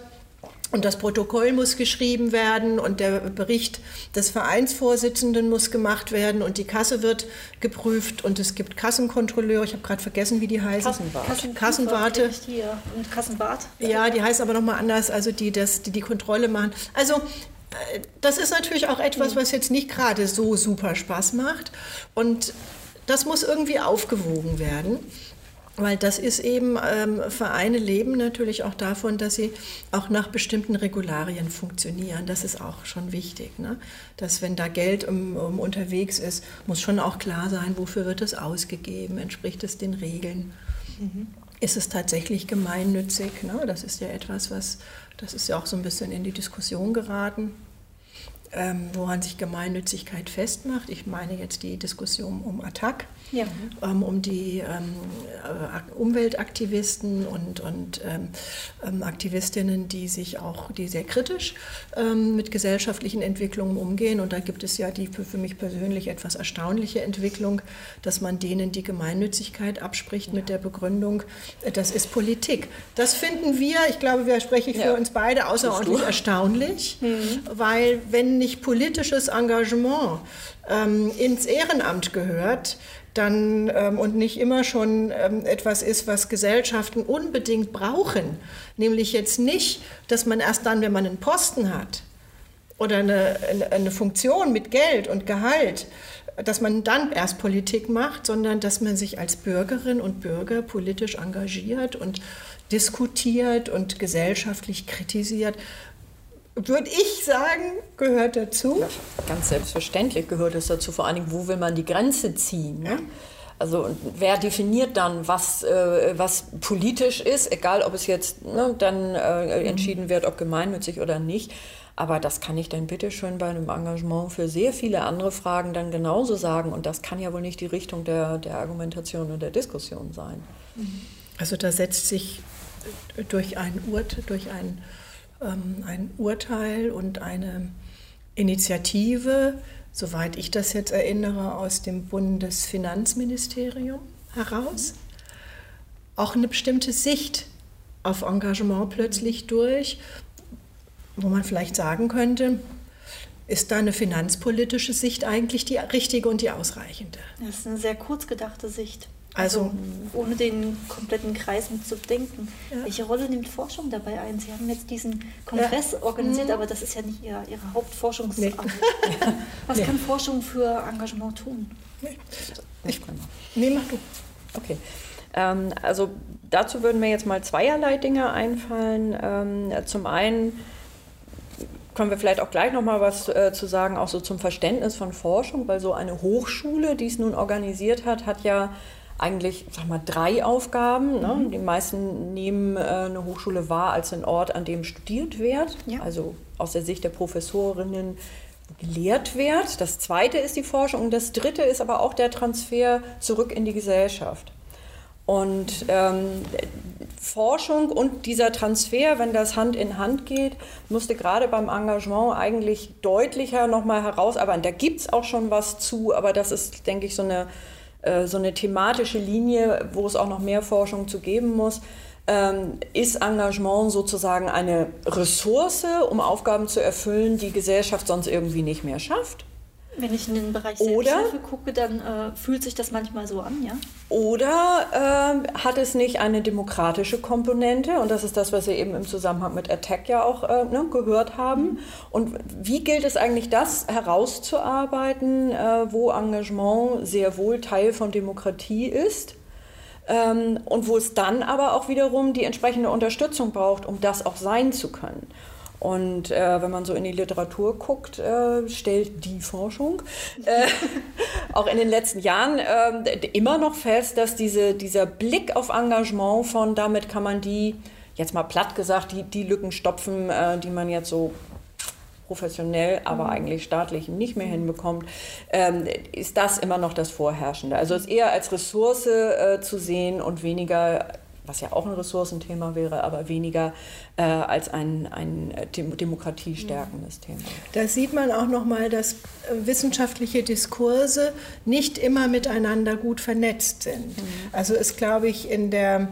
Und das Protokoll muss geschrieben werden und der Bericht des Vereinsvorsitzenden muss gemacht werden und die Kasse wird geprüft und es gibt Kassenkontrolleure. Ich habe gerade vergessen, wie die heißen. Kassenwart. Kassen, Kassenwarte. Und Kassenwart. Ja, die heißt aber nochmal anders, also die, das, die die Kontrolle machen. Also äh, das ist natürlich auch etwas, was jetzt nicht gerade so super Spaß macht. Und das muss irgendwie aufgewogen werden. Weil das ist eben, ähm, Vereine leben natürlich auch davon, dass sie auch nach bestimmten Regularien funktionieren. Das ist auch schon wichtig. Ne? Dass wenn da Geld um, um unterwegs ist, muss schon auch klar sein, wofür wird es ausgegeben, entspricht es den Regeln. Mhm. Ist es tatsächlich gemeinnützig? Ne? Das ist ja etwas, was, das ist ja auch so ein bisschen in die Diskussion geraten ähm, woran sich Gemeinnützigkeit festmacht. Ich meine jetzt die Diskussion um Attac, ja. ähm, um die ähm, äh, Umweltaktivisten und, und ähm, ähm, Aktivistinnen, die sich auch, die sehr kritisch ähm, mit gesellschaftlichen Entwicklungen umgehen. Und da gibt es ja die für, für, mich persönlich etwas erstaunliche Entwicklung, dass man denen die Gemeinnützigkeit abspricht ja. mit der Begründung, äh, das ist Politik. Das finden wir, ich glaube, wir sprechen für ja. uns beide außerordentlich erstaunlich, mhm. weil wenn nicht politisches Engagement ähm, ins Ehrenamt gehört, dann ähm, und nicht immer schon ähm, etwas ist, was Gesellschaften unbedingt brauchen. Nämlich jetzt nicht, dass man erst dann, wenn man einen Posten hat oder eine, eine, Funktion mit Geld und Gehalt, dass man dann erst Politik macht, sondern dass man sich als Bürgerin und Bürger politisch engagiert und diskutiert und gesellschaftlich kritisiert würde ich sagen, gehört dazu. Ja, ganz selbstverständlich gehört es dazu. Vor allen Dingen, wo will man die Grenze ziehen? Ne? Also wer definiert dann, was, äh, was politisch ist, egal ob es jetzt ne, dann äh, mhm. entschieden wird, ob gemeinnützig oder nicht. Aber das kann ich dann bitte schön bei einem Engagement für sehr viele andere Fragen dann genauso sagen. Und das kann ja wohl nicht die Richtung der, der Argumentation und der Diskussion sein. Also da setzt sich durch ein Urt, durch ein ein Urteil und eine Initiative, soweit ich das jetzt erinnere, aus dem Bundesfinanzministerium heraus. Auch eine bestimmte Sicht auf Engagement plötzlich durch, wo man vielleicht sagen könnte, ist da eine finanzpolitische Sicht eigentlich die richtige und die ausreichende? Das ist eine sehr kurz gedachte Sicht. Also, also, ohne den kompletten Kreis mitzudenken. Ja. Welche Rolle nimmt Forschung dabei ein? Sie haben jetzt diesen Kongress ja. organisiert, mhm. aber das ist ja nicht Ihre, Ihre Hauptforschungsarbeit. Nee. Was nee. kann Forschung für Engagement tun? Nee. Ich, nee, mach du. Okay. Ähm, also dazu würden mir jetzt mal zweierlei Dinge einfallen. Ähm, zum einen können wir vielleicht auch gleich noch mal was äh, zu sagen, auch so zum Verständnis von Forschung, weil so eine Hochschule, die es nun organisiert hat, hat ja eigentlich, sag mal, drei Aufgaben. Ne? Mhm. Die meisten nehmen äh, eine Hochschule wahr als einen Ort, an dem studiert wird, ja. also aus der Sicht der Professorinnen gelehrt wird. Das zweite ist die Forschung und das dritte ist aber auch der Transfer zurück in die Gesellschaft. Und ähm, Forschung und dieser Transfer, wenn das Hand in Hand geht, musste gerade beim Engagement eigentlich deutlicher nochmal herausarbeiten. Da gibt es auch schon was zu, aber das ist, denke ich, so eine äh, so eine thematische Linie, wo es auch noch mehr Forschung zu geben muss. Ähm, ist Engagement sozusagen eine Ressource, um Aufgaben zu erfüllen, die Gesellschaft sonst irgendwie nicht mehr schafft? Wenn ich in den Bereich Selbsthilfe gucke, dann äh, fühlt sich das manchmal so an, ja? Oder äh, hat es nicht eine demokratische Komponente? Und das ist das, was wir eben im Zusammenhang mit Attack ja auch äh, ne, gehört haben. Mhm. Und wie gilt es eigentlich, das herauszuarbeiten, äh, wo Engagement sehr wohl Teil von Demokratie ist? Ähm, und wo es dann aber auch wiederum die entsprechende Unterstützung braucht, um das auch sein zu können. Und äh, wenn man so in die Literatur guckt, äh, stellt die Forschung äh, auch in den letzten Jahren äh, immer noch fest, dass diese, dieser Blick auf Engagement von, damit kann man die, jetzt mal platt gesagt, die, die Lücken stopfen, äh, die man jetzt so professionell, aber mhm. eigentlich staatlich nicht mehr hinbekommt, ähm, ist das immer noch das Vorherrschende. Also es eher als Ressource äh, zu sehen und weniger was ja auch ein Ressourcenthema wäre, aber weniger äh, als ein, ein äh, demokratiestärkendes Thema. Da sieht man auch nochmal, dass äh, wissenschaftliche Diskurse nicht immer miteinander gut vernetzt sind. Mhm. Also ist, glaube ich, in der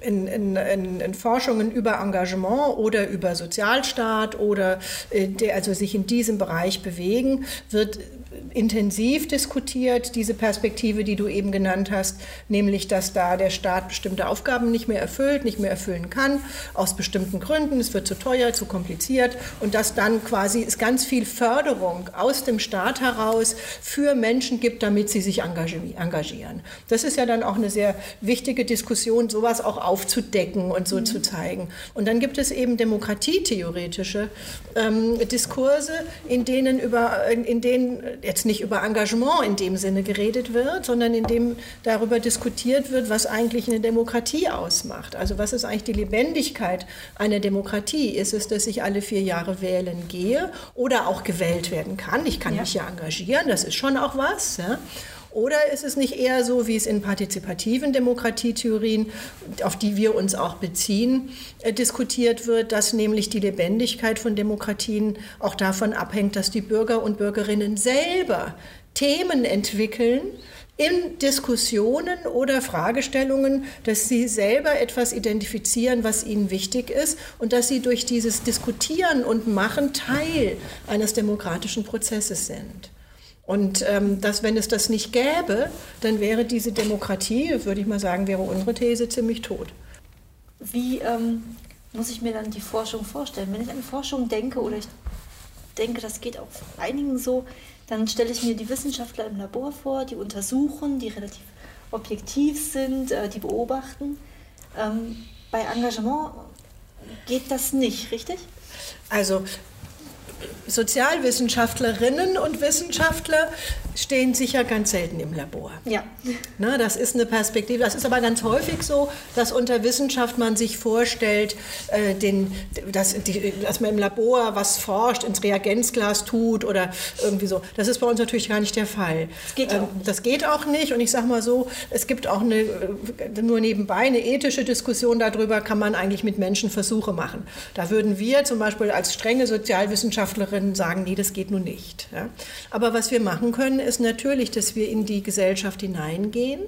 in, in, in, in, Forschungen über Engagement oder über Sozialstaat oder äh, der, also sich in diesem Bereich bewegen, wird intensiv diskutiert, diese Perspektive, die du eben genannt hast, nämlich dass da der Staat bestimmte Aufgaben nicht mehr erfüllt, nicht mehr erfüllen kann, aus bestimmten Gründen, es wird zu teuer, zu kompliziert und dass dann quasi es ganz viel Förderung aus dem Staat heraus für Menschen gibt, damit sie sich engagieren. Das ist ja dann auch eine sehr wichtige Diskussion, sowas auch aufzudecken und so mhm. zu zeigen. Und dann gibt es eben demokratietheoretische ähm, Diskurse, in denen über, in, in denen jetzt nicht über Engagement in dem Sinne geredet wird, sondern in dem darüber diskutiert wird, was eigentlich eine Demokratie ausmacht. Also was ist eigentlich die Lebendigkeit einer Demokratie? Ist es, dass ich alle vier Jahre wählen gehe oder auch gewählt werden kann? Ich kann ja. mich ja engagieren, das ist schon auch was. Ja? Oder ist es nicht eher so, wie es in partizipativen Demokratietheorien, auf die wir uns auch beziehen, äh, diskutiert wird, dass nämlich die Lebendigkeit von Demokratien auch davon abhängt, dass die Bürger und Bürgerinnen selber Themen entwickeln, in Diskussionen oder Fragestellungen, dass sie selber etwas identifizieren, was ihnen wichtig ist und dass sie durch dieses Diskutieren und Machen Teil eines demokratischen Prozesses sind. Und ähm, dass, wenn es das nicht gäbe, dann wäre diese Demokratie, würde ich mal sagen, wäre unsere These ziemlich tot. Wie ähm, muss ich mir dann die Forschung vorstellen? Wenn ich an Forschung denke oder ich denke, das geht auch einigen so, dann stelle ich mir die Wissenschaftler im Labor vor, die untersuchen, die relativ objektiv sind, äh, die beobachten. Ähm, bei Engagement geht das nicht, richtig? Also Sozialwissenschaftlerinnen und Wissenschaftler stehen sicher ganz selten im Labor. Ja. Na, das ist eine Perspektive. Das ist aber ganz häufig so, dass unter Wissenschaft man sich vorstellt, äh, den, dass, die, dass man im Labor was forscht, ins Reagenzglas tut oder irgendwie so. Das ist bei uns natürlich gar nicht der Fall. Das geht, ähm, das geht auch nicht. Und ich sage mal so, es gibt auch eine, nur nebenbei eine ethische Diskussion darüber, kann man eigentlich mit Menschen Versuche machen. Da würden wir zum Beispiel als strenge Sozialwissenschaftlerinnen sagen, nee, das geht nun nicht. Ja? Aber was wir machen können, ist natürlich, dass wir in die Gesellschaft hineingehen.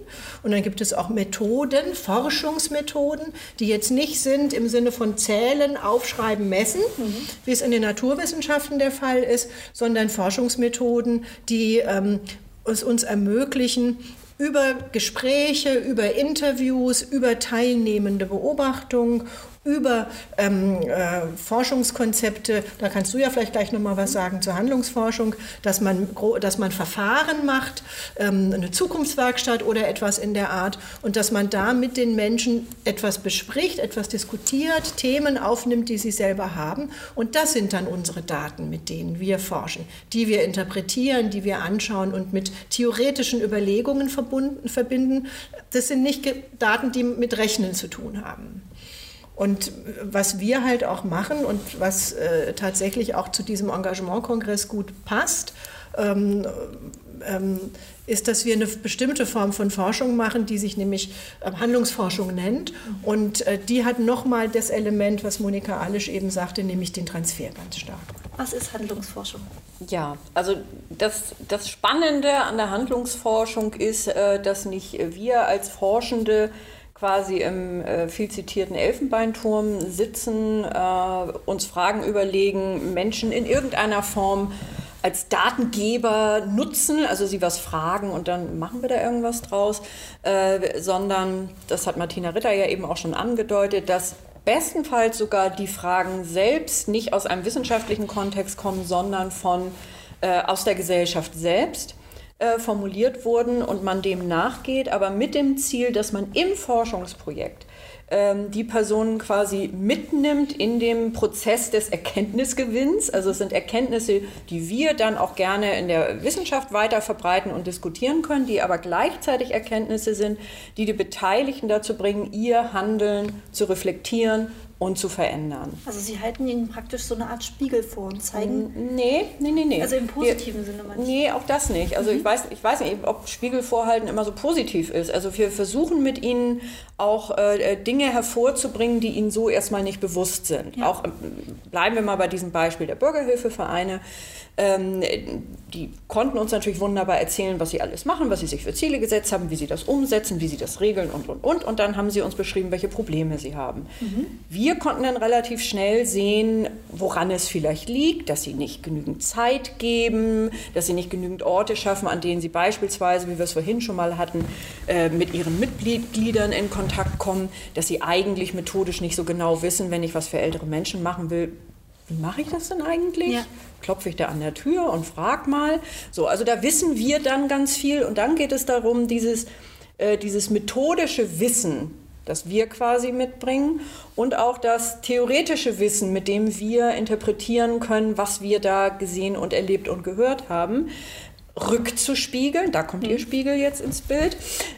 Und dann gibt es auch Methoden, Forschungsmethoden, die jetzt nicht sind im Sinne von Zählen, Aufschreiben, Messen, mhm. wie es in den Naturwissenschaften der Fall ist, sondern Forschungsmethoden, die ähm, es uns ermöglichen, über Gespräche, über Interviews, über teilnehmende Beobachtung über ähm, äh, Forschungskonzepte, da kannst du ja vielleicht gleich nochmal was sagen zur Handlungsforschung, dass man, dass man Verfahren macht, ähm, eine Zukunftswerkstatt oder etwas in der Art und dass man da mit den Menschen etwas bespricht, etwas diskutiert, Themen aufnimmt, die sie selber haben und das sind dann unsere Daten, mit denen wir forschen, die wir interpretieren, die wir anschauen und mit theoretischen Überlegungen verbunden, verbinden. Das sind nicht Daten, die mit Rechnen zu tun haben. Und was wir halt auch machen und was äh, tatsächlich auch zu diesem Engagementkongress gut passt, ähm, ähm, ist, dass wir eine bestimmte Form von Forschung machen, die sich nämlich äh, Handlungsforschung nennt. Und äh, die hat nochmal das Element, was Monika Alisch eben sagte, nämlich den Transfer ganz stark. Was ist Handlungsforschung? Ja, also das, das Spannende an der Handlungsforschung ist, äh, dass nicht wir als Forschende quasi im äh, viel zitierten Elfenbeinturm sitzen, äh, uns Fragen überlegen, Menschen in irgendeiner Form als Datengeber nutzen, also sie was fragen und dann machen wir da irgendwas draus, äh, sondern, das hat Martina Ritter ja eben auch schon angedeutet, dass bestenfalls sogar die Fragen selbst nicht aus einem wissenschaftlichen Kontext kommen, sondern von, äh, aus der Gesellschaft selbst äh, formuliert wurden und man dem nachgeht, aber mit dem Ziel, dass man im Forschungsprojekt ähm, die Personen quasi mitnimmt in dem Prozess des Erkenntnisgewinns. Also es sind Erkenntnisse, die wir dann auch gerne in der Wissenschaft weiter verbreiten und diskutieren können, die aber gleichzeitig Erkenntnisse sind, die die Beteiligten dazu bringen, ihr Handeln zu reflektieren und zu verändern. Also Sie halten Ihnen praktisch so eine Art Spiegel vor und zeigen. Nee, nee, nee, nee. Also im positiven wir, Sinne manchmal. Nee, auch das nicht. Also mhm. ich, weiß, ich weiß nicht, ob Spiegel vorhalten immer so positiv ist. Also wir versuchen mit Ihnen auch äh, äh, Dinge hervorzubringen, die Ihnen so erstmal nicht bewusst sind. Ja. Auch ähm, bleiben wir mal bei diesem Beispiel der Bürgerhilfevereine. Ähm, die konnten uns natürlich wunderbar erzählen, was sie alles machen, was sie sich für Ziele gesetzt haben, wie sie das umsetzen, wie sie das regeln und, und, und. Und dann haben sie uns beschrieben, welche Probleme sie haben. Mhm. Wir konnten dann relativ schnell sehen, woran es vielleicht liegt, dass sie nicht genügend Zeit geben, dass sie nicht genügend Orte schaffen, an denen sie beispielsweise, wie wir es vorhin schon mal hatten, äh, mit ihren Mitgliedern in Kontakt kommen, dass sie eigentlich methodisch nicht so genau wissen, wenn ich was für ältere Menschen machen will, wie mache ich das denn eigentlich? Ja. Klopfe ich da an der Tür und frage mal. So, also da wissen wir dann ganz viel und dann geht es darum, dieses, äh, dieses methodische Wissen, das wir quasi mitbringen und auch das theoretische Wissen, mit dem wir interpretieren können, was wir da gesehen und erlebt und gehört haben, rückzuspiegeln, da kommt mhm. Ihr Spiegel jetzt ins Bild,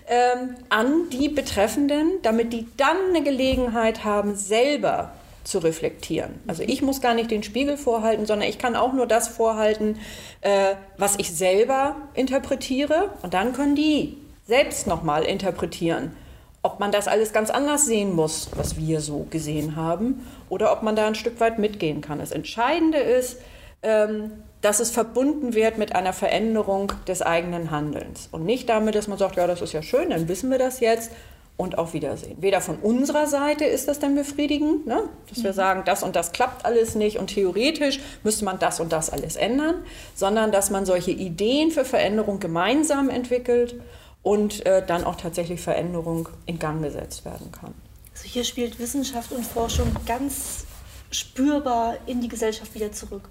ähm, an die Betreffenden, damit die dann eine Gelegenheit haben, selber zu reflektieren. Also ich muss gar nicht den Spiegel vorhalten, sondern ich kann auch nur das vorhalten, äh, was ich selber interpretiere. Und dann können die selbst nochmal interpretieren, ob man das alles ganz anders sehen muss, was wir so gesehen haben, oder ob man da ein Stück weit mitgehen kann. Das Entscheidende ist, ähm, dass es verbunden wird mit einer Veränderung des eigenen Handelns. Und nicht damit, dass man sagt, ja, das ist ja schön, dann wissen wir das jetzt und auf Wiedersehen. Weder von unserer Seite ist das dann befriedigend, ne? dass wir mhm. sagen, das und das klappt alles nicht und theoretisch müsste man das und das alles ändern, sondern dass man solche Ideen für Veränderung gemeinsam entwickelt und äh, dann auch tatsächlich Veränderung in Gang gesetzt werden kann. Also hier spielt Wissenschaft und Forschung ganz spürbar in die Gesellschaft wieder zurück,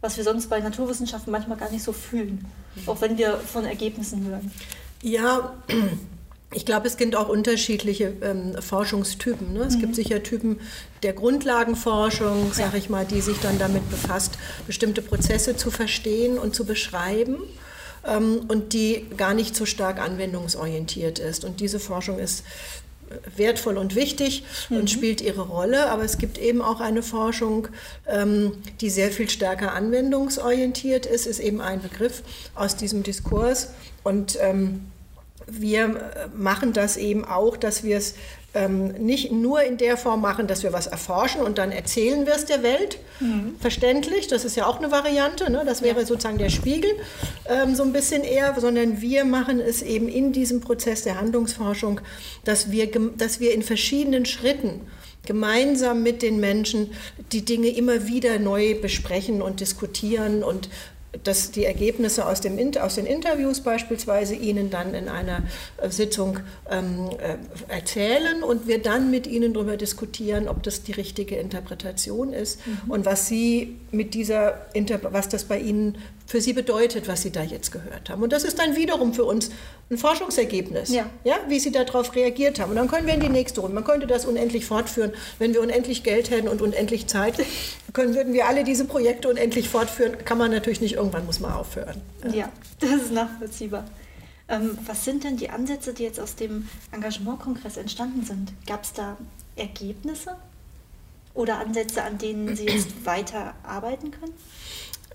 was wir sonst bei Naturwissenschaften manchmal gar nicht so fühlen, mhm. auch wenn wir von Ergebnissen hören. Ja, ich glaube, es gibt auch unterschiedliche ähm, Forschungstypen. Ne? Es mhm. gibt sicher Typen der Grundlagenforschung, sage ich mal, die sich dann damit befasst, bestimmte Prozesse zu verstehen und zu beschreiben ähm, und die gar nicht so stark anwendungsorientiert ist. Und diese Forschung ist wertvoll und wichtig mhm. und spielt ihre Rolle, aber es gibt eben auch eine Forschung, ähm, die sehr viel stärker anwendungsorientiert ist, ist eben ein Begriff aus diesem Diskurs und ähm, wir machen das eben auch, dass wir es ähm, nicht nur in der Form machen, dass wir was erforschen und dann erzählen wir es der Welt. Mhm. Verständlich, das ist ja auch eine Variante, ne? das wäre ja. sozusagen der Spiegel, ähm, so ein bisschen eher, sondern wir machen es eben in diesem Prozess der Handlungsforschung, dass wir, dass wir in verschiedenen Schritten gemeinsam mit den Menschen die Dinge immer wieder neu besprechen und diskutieren und dass die Ergebnisse aus, dem, aus den Interviews beispielsweise Ihnen dann in einer äh, Sitzung ähm, äh, erzählen und wir dann mit Ihnen darüber diskutieren, ob das die richtige Interpretation ist mhm. und was Sie mit dieser, was das bei Ihnen für Sie bedeutet, was Sie da jetzt gehört haben. Und das ist dann wiederum für uns ein Forschungsergebnis, ja. Ja, wie Sie darauf reagiert haben. Und dann können wir in die nächste Runde. Man könnte das unendlich fortführen. Wenn wir unendlich Geld hätten und unendlich Zeit, können, würden wir alle diese Projekte unendlich fortführen. Kann man natürlich nicht, irgendwann muss man aufhören. Ja, ja das ist nachvollziehbar. Ähm, was sind denn die Ansätze, die jetzt aus dem Engagementkongress entstanden sind? Gab es da Ergebnisse oder Ansätze, an denen Sie jetzt weiter arbeiten können?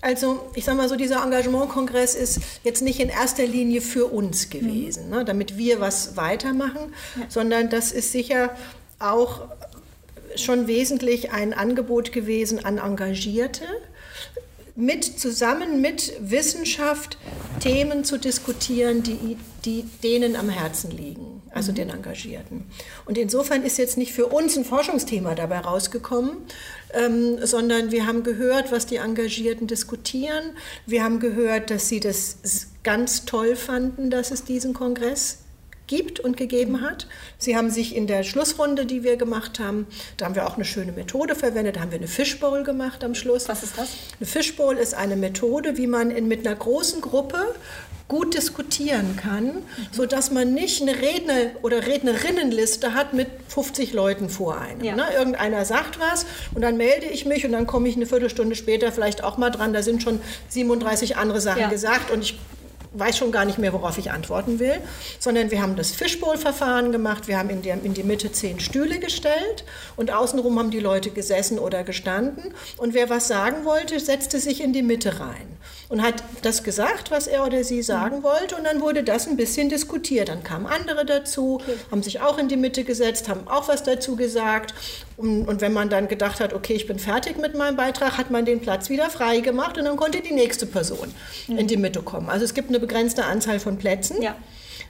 Also ich sage mal so, dieser Engagementkongress ist jetzt nicht in erster Linie für uns gewesen, mhm. ne, damit wir was weitermachen, ja. sondern das ist sicher auch schon wesentlich ein Angebot gewesen an Engagierte, mit, zusammen mit Wissenschaft Themen zu diskutieren, die, die denen am Herzen liegen, also mhm. den Engagierten. Und insofern ist jetzt nicht für uns ein Forschungsthema dabei rausgekommen, ähm, sondern wir haben gehört, was die Engagierten diskutieren. Wir haben gehört, dass sie das ganz toll fanden, dass es diesen Kongress gibt und gegeben hat. Sie haben sich in der Schlussrunde, die wir gemacht haben, da haben wir auch eine schöne Methode verwendet, da haben wir eine Fishbowl gemacht am Schluss. Was ist das? Eine Fishbowl ist eine Methode, wie man in, mit einer großen Gruppe gut diskutieren kann, mhm. sodass man nicht eine Redner- oder Rednerinnenliste hat mit 50 Leuten vor einem. Ja. Ne? Irgendeiner sagt was und dann melde ich mich und dann komme ich eine Viertelstunde später vielleicht auch mal dran. Da sind schon 37 andere Sachen ja. gesagt und ich weiß schon gar nicht mehr, worauf ich antworten will, sondern wir haben das Fishbowl-Verfahren gemacht. Wir haben in, der, in die Mitte zehn Stühle gestellt und außenrum haben die Leute gesessen oder gestanden. Und wer was sagen wollte, setzte sich in die Mitte rein und hat das gesagt, was er oder sie sagen mhm. wollte. Und dann wurde das ein bisschen diskutiert. Dann kamen andere dazu, haben sich auch in die Mitte gesetzt, haben auch was dazu gesagt. Und, und, wenn man dann gedacht hat, okay, ich bin fertig mit meinem Beitrag, hat man den Platz wieder frei gemacht und dann konnte die nächste Person mhm. in die Mitte kommen. Also es gibt eine begrenzte Anzahl von Plätzen. Ja.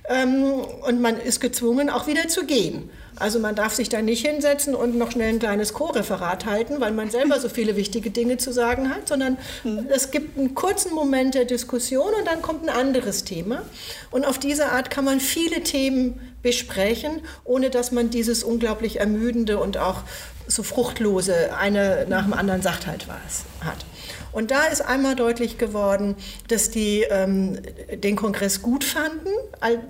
Ähm, und man ist gezwungen, auch wieder zu gehen. Also man darf sich da nicht hinsetzen und noch schnell ein kleines Co-Referat halten, weil man selber so viele wichtige Dinge zu sagen hat, sondern mhm. es gibt einen kurzen Moment der Diskussion und dann kommt ein anderes Thema. Und auf diese Art kann man viele Themen besprechen, ohne dass man dieses unglaublich ermüdende und auch so fruchtlose eine nach dem anderen sagt halt was hat. Und da ist einmal deutlich geworden, dass die ähm, den Kongress gut fanden,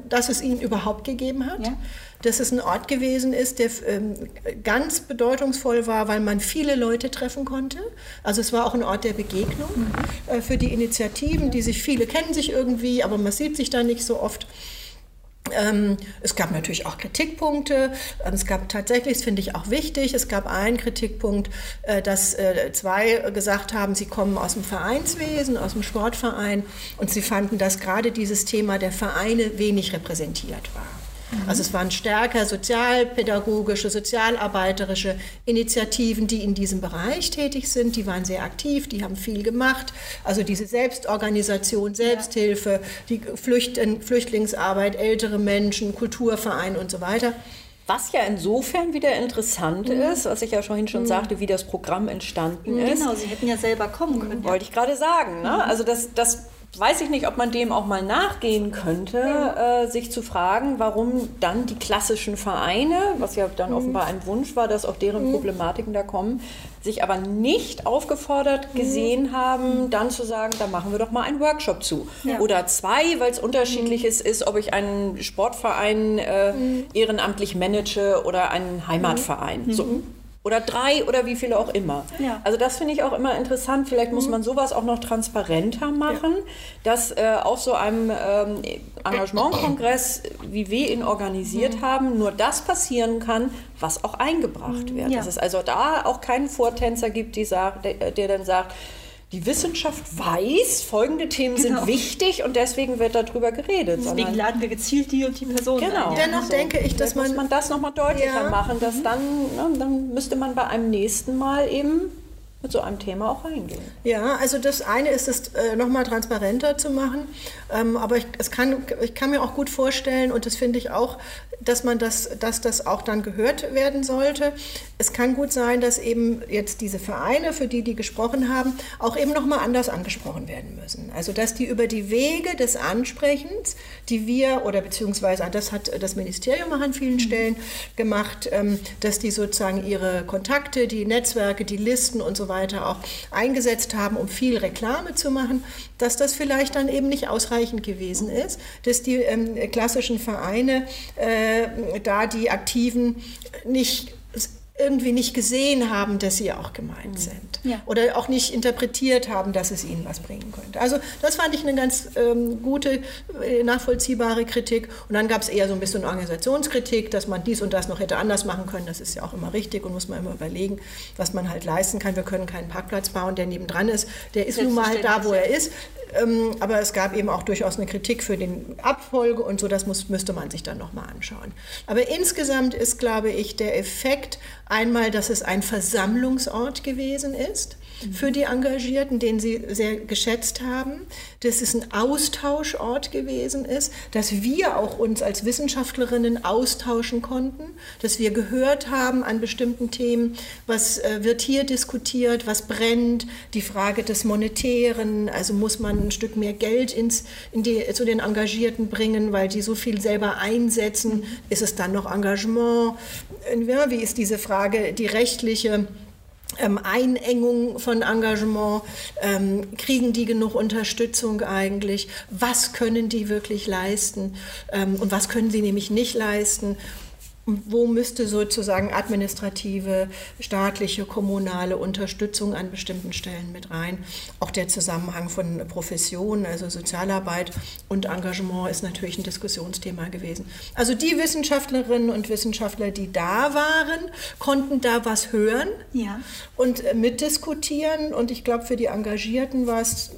dass es ihn überhaupt gegeben hat. Ja. Dass es ein Ort gewesen ist, der ähm, ganz bedeutungsvoll war, weil man viele Leute treffen konnte. Also es war auch ein Ort der Begegnung mhm. äh, für die Initiativen, die sich viele kennen sich irgendwie, aber man sieht sich da nicht so oft. Ähm, es gab natürlich auch Kritikpunkte. Ähm, es gab tatsächlich, das finde ich auch wichtig, es gab einen Kritikpunkt, äh, dass äh, zwei gesagt haben, sie kommen aus dem Vereinswesen, aus dem Sportverein und sie fanden, dass gerade dieses Thema der Vereine wenig repräsentiert war. Mhm. Also es waren stärker sozialpädagogische, sozialarbeiterische Initiativen, die in diesem Bereich tätig sind. Die waren sehr aktiv, die haben viel gemacht. Also diese Selbstorganisation, Selbsthilfe, die Flücht Flüchtlingsarbeit, ältere Menschen, Kulturverein und so weiter. Was ja insofern wieder interessant mhm. ist, was ich ja vorhin schon mhm. sagte, wie das Programm entstanden mhm, ist. Genau, Sie hätten ja selber kommen können. Wollte ich gerade sagen. Ne? Mhm. Also das, das weiß ich nicht, ob man dem auch mal nachgehen könnte, ja. äh, sich zu fragen, warum dann die klassischen Vereine, was ja dann mhm. offenbar ein Wunsch war, dass auch deren mhm. Problematiken da kommen, sich aber nicht aufgefordert mhm. gesehen haben, dann zu sagen, da machen wir doch mal einen Workshop zu. Ja. Oder zwei, weil es unterschiedlich ist, ist, ob ich einen Sportverein äh, mhm. ehrenamtlich manage oder einen Heimatverein. So mhm oder drei oder wie viele auch immer. Ja. Also das finde ich auch immer interessant. Vielleicht mhm. muss man sowas auch noch transparenter machen, ja. dass äh, auf so einem ähm, Engagementkongress, wie wir ihn organisiert mhm. haben, nur das passieren kann, was auch eingebracht mhm. wird. Ja. Dass es also da auch keinen Vortänzer gibt, die sagt, der, der dann sagt, die Wissenschaft weiß, folgende Themen genau. sind wichtig und deswegen wird darüber geredet. Deswegen laden wir gezielt die und die Person genau. ein. Dennoch also, denke ich, dass man, muss man das nochmal deutlicher ja. machen, dass mhm. dann, ne, dann müsste man bei einem nächsten Mal eben mit so einem Thema auch reingehen. Ja, also das eine ist es äh, nochmal transparenter zu machen, ähm, aber ich, es kann, ich kann mir auch gut vorstellen und das finde ich auch, dass man das, dass das auch dann gehört werden sollte. Es kann gut sein, dass eben jetzt diese Vereine, für die die gesprochen haben, auch eben nochmal anders angesprochen werden müssen. Also dass die über die Wege des Ansprechens, die wir oder beziehungsweise das hat das Ministerium auch an vielen mhm. Stellen gemacht, ähm, dass die sozusagen ihre Kontakte, die Netzwerke, die Listen und so weiter auch eingesetzt haben, um viel Reklame zu machen, dass das vielleicht dann eben nicht ausreichend gewesen ist, dass die ähm, klassischen Vereine äh, da die Aktiven nicht irgendwie nicht gesehen haben, dass sie auch gemeint mhm. sind. Ja. Oder auch nicht interpretiert haben, dass es ihnen was bringen könnte. Also das fand ich eine ganz ähm, gute, äh, nachvollziehbare Kritik. Und dann gab es eher so ein bisschen Organisationskritik, dass man dies und das noch hätte anders machen können. Das ist ja auch immer richtig und muss man immer überlegen, was man halt leisten kann. Wir können keinen Parkplatz bauen, der nebendran ist. Der ist nun mal da, wo er ist. Ähm, aber es gab eben auch durchaus eine Kritik für den Abfolge und so, das muss, müsste man sich dann nochmal anschauen. Aber insgesamt ist, glaube ich, der Effekt einmal, dass es ein Versammlungsort gewesen ist für die Engagierten, den sie sehr geschätzt haben, dass es ein Austauschort gewesen ist, dass wir auch uns als Wissenschaftlerinnen austauschen konnten, dass wir gehört haben an bestimmten Themen, was äh, wird hier diskutiert, was brennt, die Frage des Monetären, also muss man ein Stück mehr Geld ins, in die, zu den Engagierten bringen, weil die so viel selber einsetzen, ist es dann noch Engagement, ja, wie ist diese Frage, die rechtliche, ähm, Einengung von Engagement, ähm, kriegen die genug Unterstützung eigentlich, was können die wirklich leisten? Ähm, und was können sie nämlich nicht leisten wo müsste sozusagen administrative, staatliche, kommunale Unterstützung an bestimmten Stellen mit rein? Auch der Zusammenhang von Professionen, also Sozialarbeit und Engagement ist natürlich ein Diskussionsthema gewesen. Also die Wissenschaftlerinnen und Wissenschaftler, die da waren, konnten da was hören ja. und äh, mitdiskutieren. Und ich glaube, für die Engagierten war es,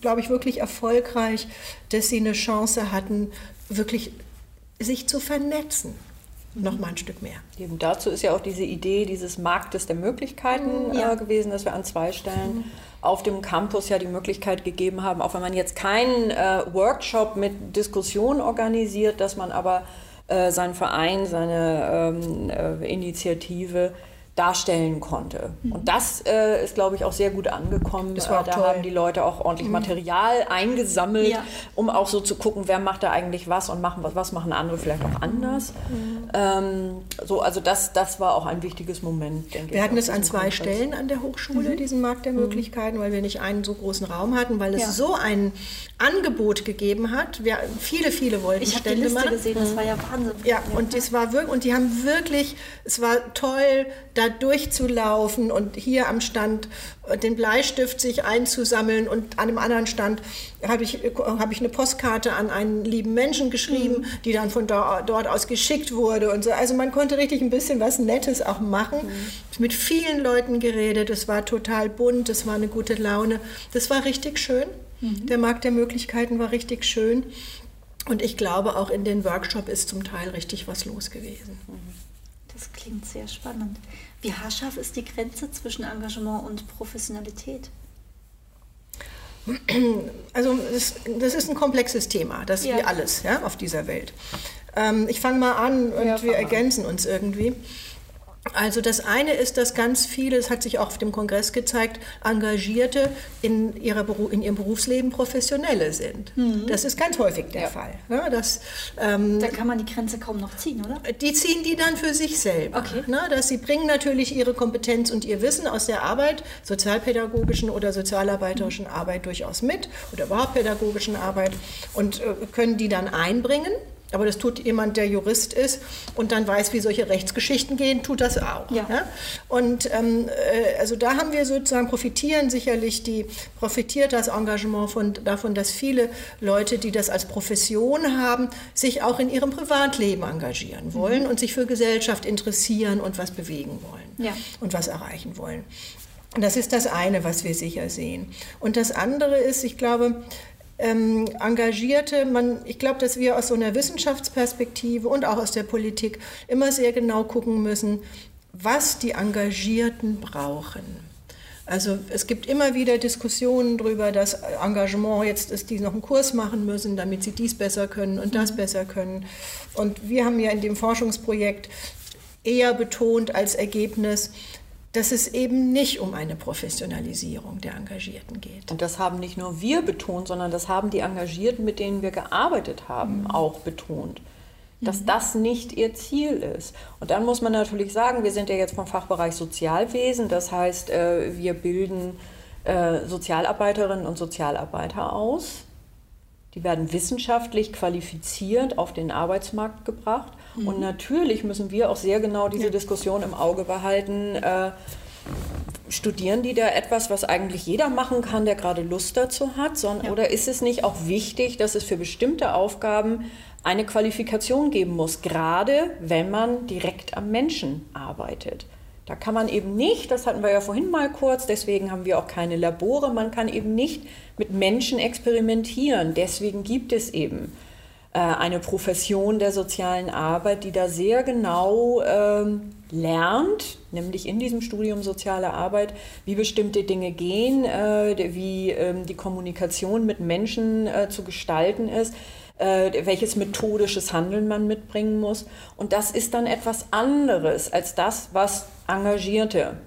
glaube ich, wirklich erfolgreich, dass sie eine Chance hatten, wirklich sich zu vernetzen noch mal ein Stück mehr. Eben dazu ist ja auch diese Idee dieses Marktes der Möglichkeiten mhm, ja. äh, gewesen, dass wir an zwei Stellen mhm. auf dem Campus ja die Möglichkeit gegeben haben, auch wenn man jetzt keinen äh, Workshop mit Diskussion organisiert, dass man aber äh, seinen Verein, seine ähm, äh, Initiative darstellen konnte. Mhm. Und das äh, ist, glaube ich, auch sehr gut angekommen. Das war äh, da toll. haben die Leute auch ordentlich mhm. Material eingesammelt, ja. um auch so zu gucken, wer macht da eigentlich was und machen, was machen andere vielleicht auch anders. Mhm. Ähm, so, also das, das war auch ein wichtiges Moment, denke wir ich. Wir hatten es an zwei Stellen an der Hochschule, mhm. diesen Markt der mhm. Möglichkeiten, weil wir nicht einen so großen Raum hatten, weil es ja. so ein Angebot gegeben hat. Wir, viele, viele wollten ich Stände die Liste gesehen, das war ja Wahnsinn. Ja, und das war wirklich, und die haben wirklich, es war toll, da durchzulaufen und hier am Stand den Bleistift sich einzusammeln und an einem anderen Stand habe ich, hab ich eine Postkarte an einen lieben Menschen geschrieben, mhm. die dann von dort, dort aus geschickt wurde und so. Also man konnte richtig ein bisschen was Nettes auch machen. Mhm. Mit vielen Leuten geredet, es war total bunt, es war eine gute Laune. Das war richtig schön. Mhm. Der Markt der Möglichkeiten war richtig schön. Und ich glaube, auch in den Workshop ist zum Teil richtig was los gewesen. Das klingt sehr spannend. Wie haarscharf ist die Grenze zwischen Engagement und Professionalität? Also das, das ist ein komplexes Thema, das ja. wie alles ja, auf dieser Welt. Ähm, ich fange mal an und ja, wir ergänzen uns irgendwie. Also das eine ist, dass ganz viele, es hat sich auch auf dem Kongress gezeigt, Engagierte in, ihrer in ihrem Berufsleben Professionelle sind. Mhm. Das ist ganz häufig der ja. Fall. Ja, das, ähm, da kann man die Grenze kaum noch ziehen, oder? Die ziehen die dann für sich selber. Okay. Ne, dass sie bringen natürlich ihre Kompetenz und ihr Wissen aus der Arbeit, sozialpädagogischen oder sozialarbeiterischen mhm. Arbeit durchaus mit oder überhaupt pädagogischen Arbeit und äh, können die dann einbringen aber das tut jemand, der Jurist ist und dann weiß, wie solche Rechtsgeschichten gehen, tut das auch. Ja. ja? Und ähm, äh, also da haben wir sozusagen profitieren sicherlich die profitiert das Engagement von, davon, dass viele Leute, die das als Profession haben, sich auch in ihrem Privatleben engagieren wollen mhm. und sich für Gesellschaft interessieren und was bewegen wollen ja. und was erreichen wollen. Das ist das eine, was wir sicher sehen. Und das andere ist, ich glaube, ähm, Engagierte, man, ich glaube, dass wir aus so einer Wissenschaftsperspektive und auch aus der Politik immer sehr genau gucken müssen, was die Engagierten brauchen. Also es gibt immer wieder Diskussionen darüber, dass Engagement jetzt ist, die noch einen Kurs machen müssen, damit sie dies besser können und das mhm. besser können. Und wir haben ja in dem Forschungsprojekt eher betont als Ergebnis, dass es eben nicht um eine Professionalisierung der Engagierten geht. Und das haben nicht nur wir betont, sondern das haben die Engagierten, mit denen wir gearbeitet haben, mhm. auch betont. Dass mhm. das nicht ihr Ziel ist. Und dann muss man natürlich sagen, wir sind ja jetzt vom Fachbereich Sozialwesen, das heißt, äh, wir bilden äh, Sozialarbeiterinnen und Sozialarbeiter aus. Die werden wissenschaftlich qualifiziert auf den Arbeitsmarkt gebracht. Mhm. Und natürlich müssen wir auch sehr genau diese ja. Diskussion im Auge behalten. Äh, studieren die da etwas, was eigentlich jeder machen kann, der gerade Lust dazu hat? Sondern, ja. Oder ist es nicht auch wichtig, dass es für bestimmte Aufgaben eine Qualifikation geben muss, gerade wenn man direkt am Menschen arbeitet? Da kann man eben nicht, das hatten wir ja vorhin mal kurz, deswegen haben wir auch keine Labore, man kann eben nicht mit Menschen experimentieren. Deswegen gibt es eben eine Profession der sozialen Arbeit, die da sehr genau ähm, lernt, nämlich in diesem Studium soziale Arbeit, wie bestimmte Dinge gehen, äh, wie ähm, die Kommunikation mit Menschen äh, zu gestalten ist, äh, welches methodisches Handeln man mitbringen muss. Und das ist dann etwas anderes als das, was Engagierte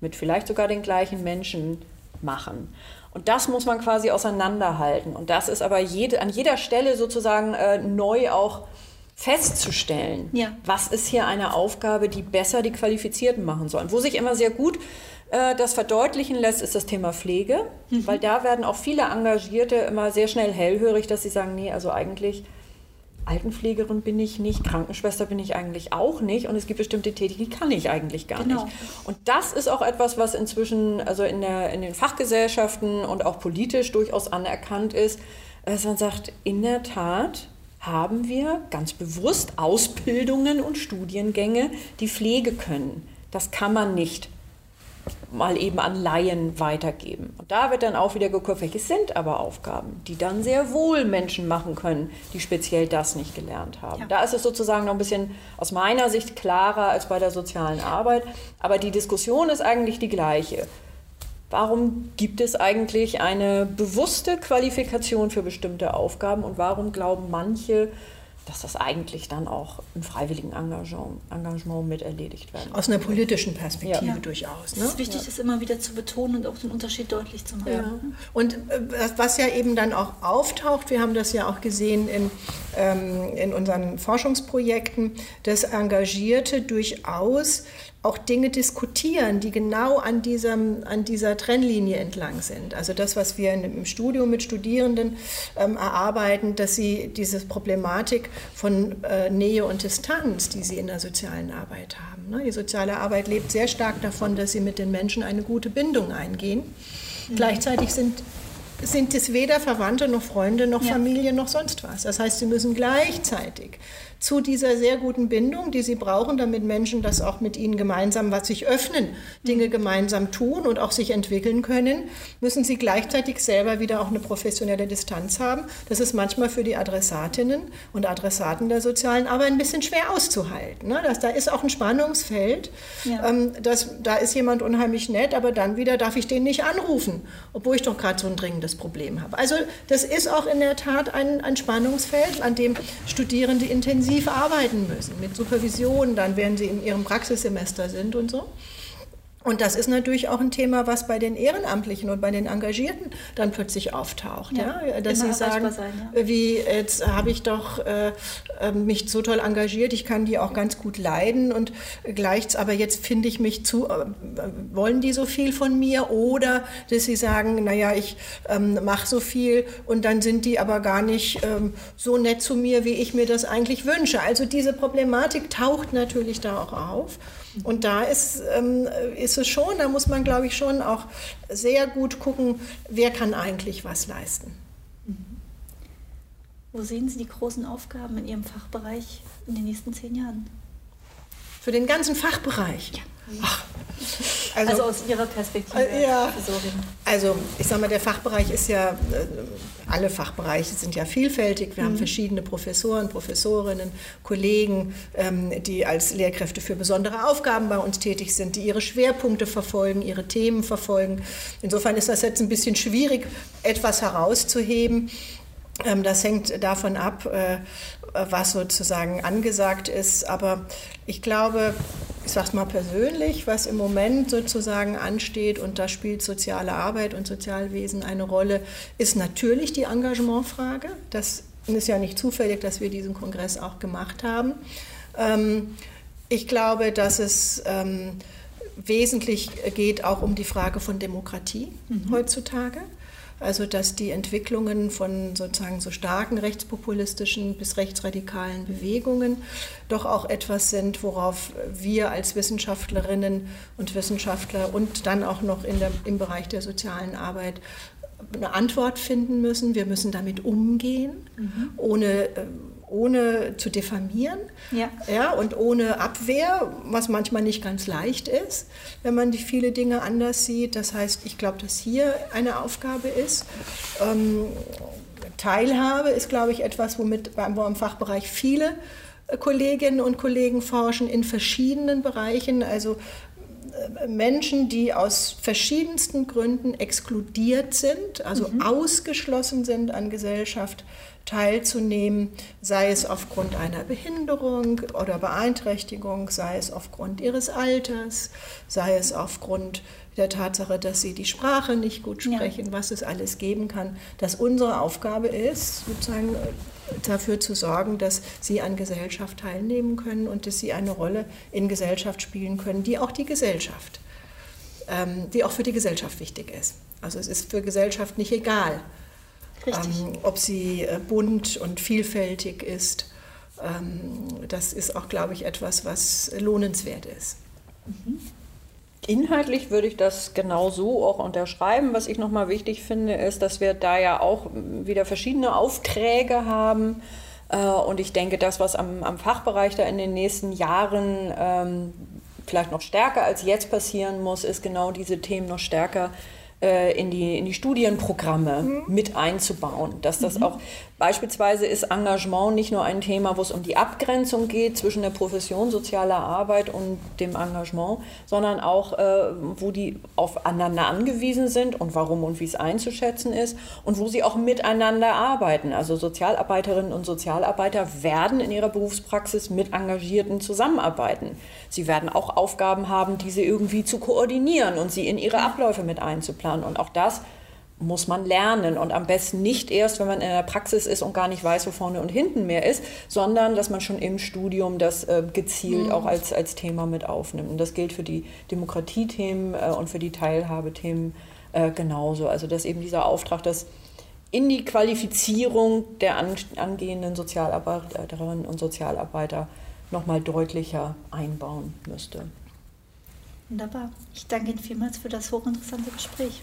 mit vielleicht sogar den gleichen Menschen machen. Und das muss man quasi auseinanderhalten. Und das ist aber jede, an jeder Stelle sozusagen äh, neu auch festzustellen. Ja. Was ist hier eine Aufgabe, die besser die Qualifizierten machen sollen? Wo sich immer sehr gut äh, das verdeutlichen lässt, ist das Thema Pflege, mhm. weil da werden auch viele Engagierte immer sehr schnell hellhörig, dass sie sagen, nee, also eigentlich Altenpflegerin bin ich nicht, Krankenschwester bin ich eigentlich auch nicht und es gibt bestimmte Tätigkeiten, die kann ich eigentlich gar genau. nicht. Und das ist auch etwas, was inzwischen also in, der, in den Fachgesellschaften und auch politisch durchaus anerkannt ist, dass man sagt, in der Tat haben wir ganz bewusst Ausbildungen und Studiengänge, die Pflege können. Das kann man nicht mal eben an Laien weitergeben. Und da wird dann auch wieder geguckt, welche sind aber Aufgaben, die dann sehr wohl Menschen machen können, die speziell das nicht gelernt haben. Ja. Da ist es sozusagen noch ein bisschen aus meiner Sicht klarer als bei der sozialen Arbeit, aber die Diskussion ist eigentlich die gleiche. Warum gibt es eigentlich eine bewusste Qualifikation für bestimmte Aufgaben und warum glauben manche, dass das eigentlich dann auch im freiwilligen Engagement, Engagement mit erledigt werden. Aus einer politischen Perspektive ja. durchaus. Ne? Es ist wichtig, ja. das immer wieder zu betonen und auch den Unterschied deutlich zu machen. Ja. Und äh, was ja eben dann auch auftaucht, wir haben das ja auch gesehen in, ähm, in unseren Forschungsprojekten, dass Engagierte durchaus auch Dinge diskutieren, die genau an, diesem, an dieser Trennlinie entlang sind. Also das, was wir im Studium mit Studierenden ähm, erarbeiten, dass sie diese Problematik von äh, Nähe und Distanz, die sie in der sozialen Arbeit haben. Ne? Die soziale Arbeit lebt sehr stark davon, dass sie mit den Menschen eine gute Bindung eingehen. Mhm. Gleichzeitig sind sind es weder Verwandte noch Freunde noch ja. Familie noch sonst was. Das heißt, sie müssen gleichzeitig zu dieser sehr guten Bindung, die sie brauchen, damit Menschen das auch mit ihnen gemeinsam, was sich öffnen, Dinge gemeinsam tun und auch sich entwickeln können, müssen sie gleichzeitig selber wieder auch eine professionelle Distanz haben. Das ist manchmal für die Adressatinnen und Adressaten der sozialen Arbeit ein bisschen schwer auszuhalten. Ne? Das, da ist auch ein Spannungsfeld. Ja. Ähm, das, da ist jemand unheimlich nett, aber dann wieder darf ich den nicht anrufen, obwohl ich doch gerade so ein dringendes das Problem habe. Also das ist auch in der Tat ein, ein Spannungsfeld, an dem Studierende intensiv arbeiten müssen, mit Supervision, dann wenn sie in ihrem Praxissemester sind und so. Und das ist natürlich auch ein Thema, was bei den Ehrenamtlichen und bei den Engagierten dann plötzlich auftaucht. Ja, ja? Dass sie sagen, sein, ja. wie jetzt habe ich doch äh, ähm, mich so toll engagiert, ich kann die auch ganz gut leiden und gleich, aber jetzt finde ich mich zu, äh, wollen die so viel von mir? Oder dass sie sagen, naja, ich ähm, mache so viel und dann sind die aber gar nicht ähm, so nett zu mir, wie ich mir das eigentlich wünsche. Also diese Problematik taucht natürlich da auch auf. Und da ist, ähm, ist es schon, da muss man, glaube ich, schon auch sehr gut gucken, wer kann eigentlich was leisten. Wo sehen Sie die großen Aufgaben in Ihrem Fachbereich in den nächsten zehn Jahren? Für den ganzen Fachbereich? Ja. Ach, also, also, aus Ihrer Perspektive. Äh, ja, also ich sage mal, der Fachbereich ist ja, äh, alle Fachbereiche sind ja vielfältig. Wir mhm. haben verschiedene Professoren, Professorinnen, Kollegen, ähm, die als Lehrkräfte für besondere Aufgaben bei uns tätig sind, die ihre Schwerpunkte verfolgen, ihre Themen verfolgen. Insofern ist das jetzt ein bisschen schwierig, etwas herauszuheben. Ähm, das hängt davon ab, äh, was sozusagen angesagt ist. Aber ich glaube, ich sage es mal persönlich, was im Moment sozusagen ansteht, und da spielt soziale Arbeit und Sozialwesen eine Rolle, ist natürlich die Engagementfrage. Das ist ja nicht zufällig, dass wir diesen Kongress auch gemacht haben. Ähm, ich glaube, dass es ähm, wesentlich geht auch um die Frage von Demokratie mhm. heutzutage. Also dass die Entwicklungen von sozusagen so starken rechtspopulistischen bis rechtsradikalen Bewegungen doch auch etwas sind, worauf wir als Wissenschaftlerinnen und Wissenschaftler und dann auch noch in der, im Bereich der sozialen Arbeit eine Antwort finden müssen. Wir müssen damit umgehen, mhm. ohne äh, ohne zu diffamieren ja. Ja, und ohne Abwehr, was manchmal nicht ganz leicht ist, wenn man die viele Dinge anders sieht. Das heißt, ich glaube, dass hier eine Aufgabe ist. Ähm, Teilhabe ist, glaube ich, etwas, womit wo im Fachbereich viele äh, Kolleginnen und Kollegen forschen in verschiedenen Bereichen. Also äh, Menschen, die aus verschiedensten Gründen exkludiert sind, also mhm. ausgeschlossen sind an Gesellschaft, teilzunehmen, sei es aufgrund einer Behinderung oder Beeinträchtigung, sei es aufgrund ihres Alters, sei es aufgrund der Tatsache, dass sie die Sprache nicht gut sprechen, ja. was es alles geben kann, dass unsere Aufgabe ist, sozusagen äh, dafür zu sorgen, dass sie an Gesellschaft teilnehmen können und dass sie eine Rolle in Gesellschaft spielen können, die auch die Gesellschaft, ähm, die auch für die Gesellschaft wichtig ist. Also es ist für Gesellschaft nicht egal, ähm, ob sie äh, bunt und vielfältig ist. Ähm, das ist auch, glaube ich, etwas, was lohnenswert ist. Mhm. Inhaltlich würde ich das genau so auch unterschreiben. Was ich nochmal wichtig finde, ist, dass wir da ja auch wieder verschiedene Aufträge haben. Äh, und ich denke, das, was am, am Fachbereich da in den nächsten Jahren ähm, vielleicht noch stärker als jetzt passieren muss, ist genau diese Themen noch stärker äh, in, die, in die Studienprogramme mhm. mit einzubauen. Dass das mhm. auch beispielsweise ist Engagement nicht nur ein Thema, wo es um die Abgrenzung geht zwischen der Profession sozialer Arbeit und dem Engagement, sondern auch, äh, wo die aufeinander angewiesen sind und warum und wie es einzuschätzen ist und wo sie auch miteinander arbeiten. Also Sozialarbeiterinnen und Sozialarbeiter werden in ihrer Berufspraxis mit Engagierten zusammenarbeiten. Sie werden auch Aufgaben haben, diese irgendwie zu koordinieren und sie in ihre Abläufe mit einzuplanen. Und auch das muss man lernen und am besten nicht erst, wenn man in der Praxis ist und gar nicht weiß, wo vorne und hinten mehr ist, sondern dass man schon im Studium das äh, gezielt mhm. auch als, als Thema mit aufnimmt. Und das gilt für die Demokratiethemen äh, und für die Teilhabethemen äh, genauso. Also dass eben dieser Auftrag, dass in die Qualifizierung der an, angehenden Sozialarbeiterinnen und Sozialarbeiter nochmal deutlicher einbauen müsste. Wunderbar. Ich danke Ihnen vielmals für das hochinteressante Gespräch.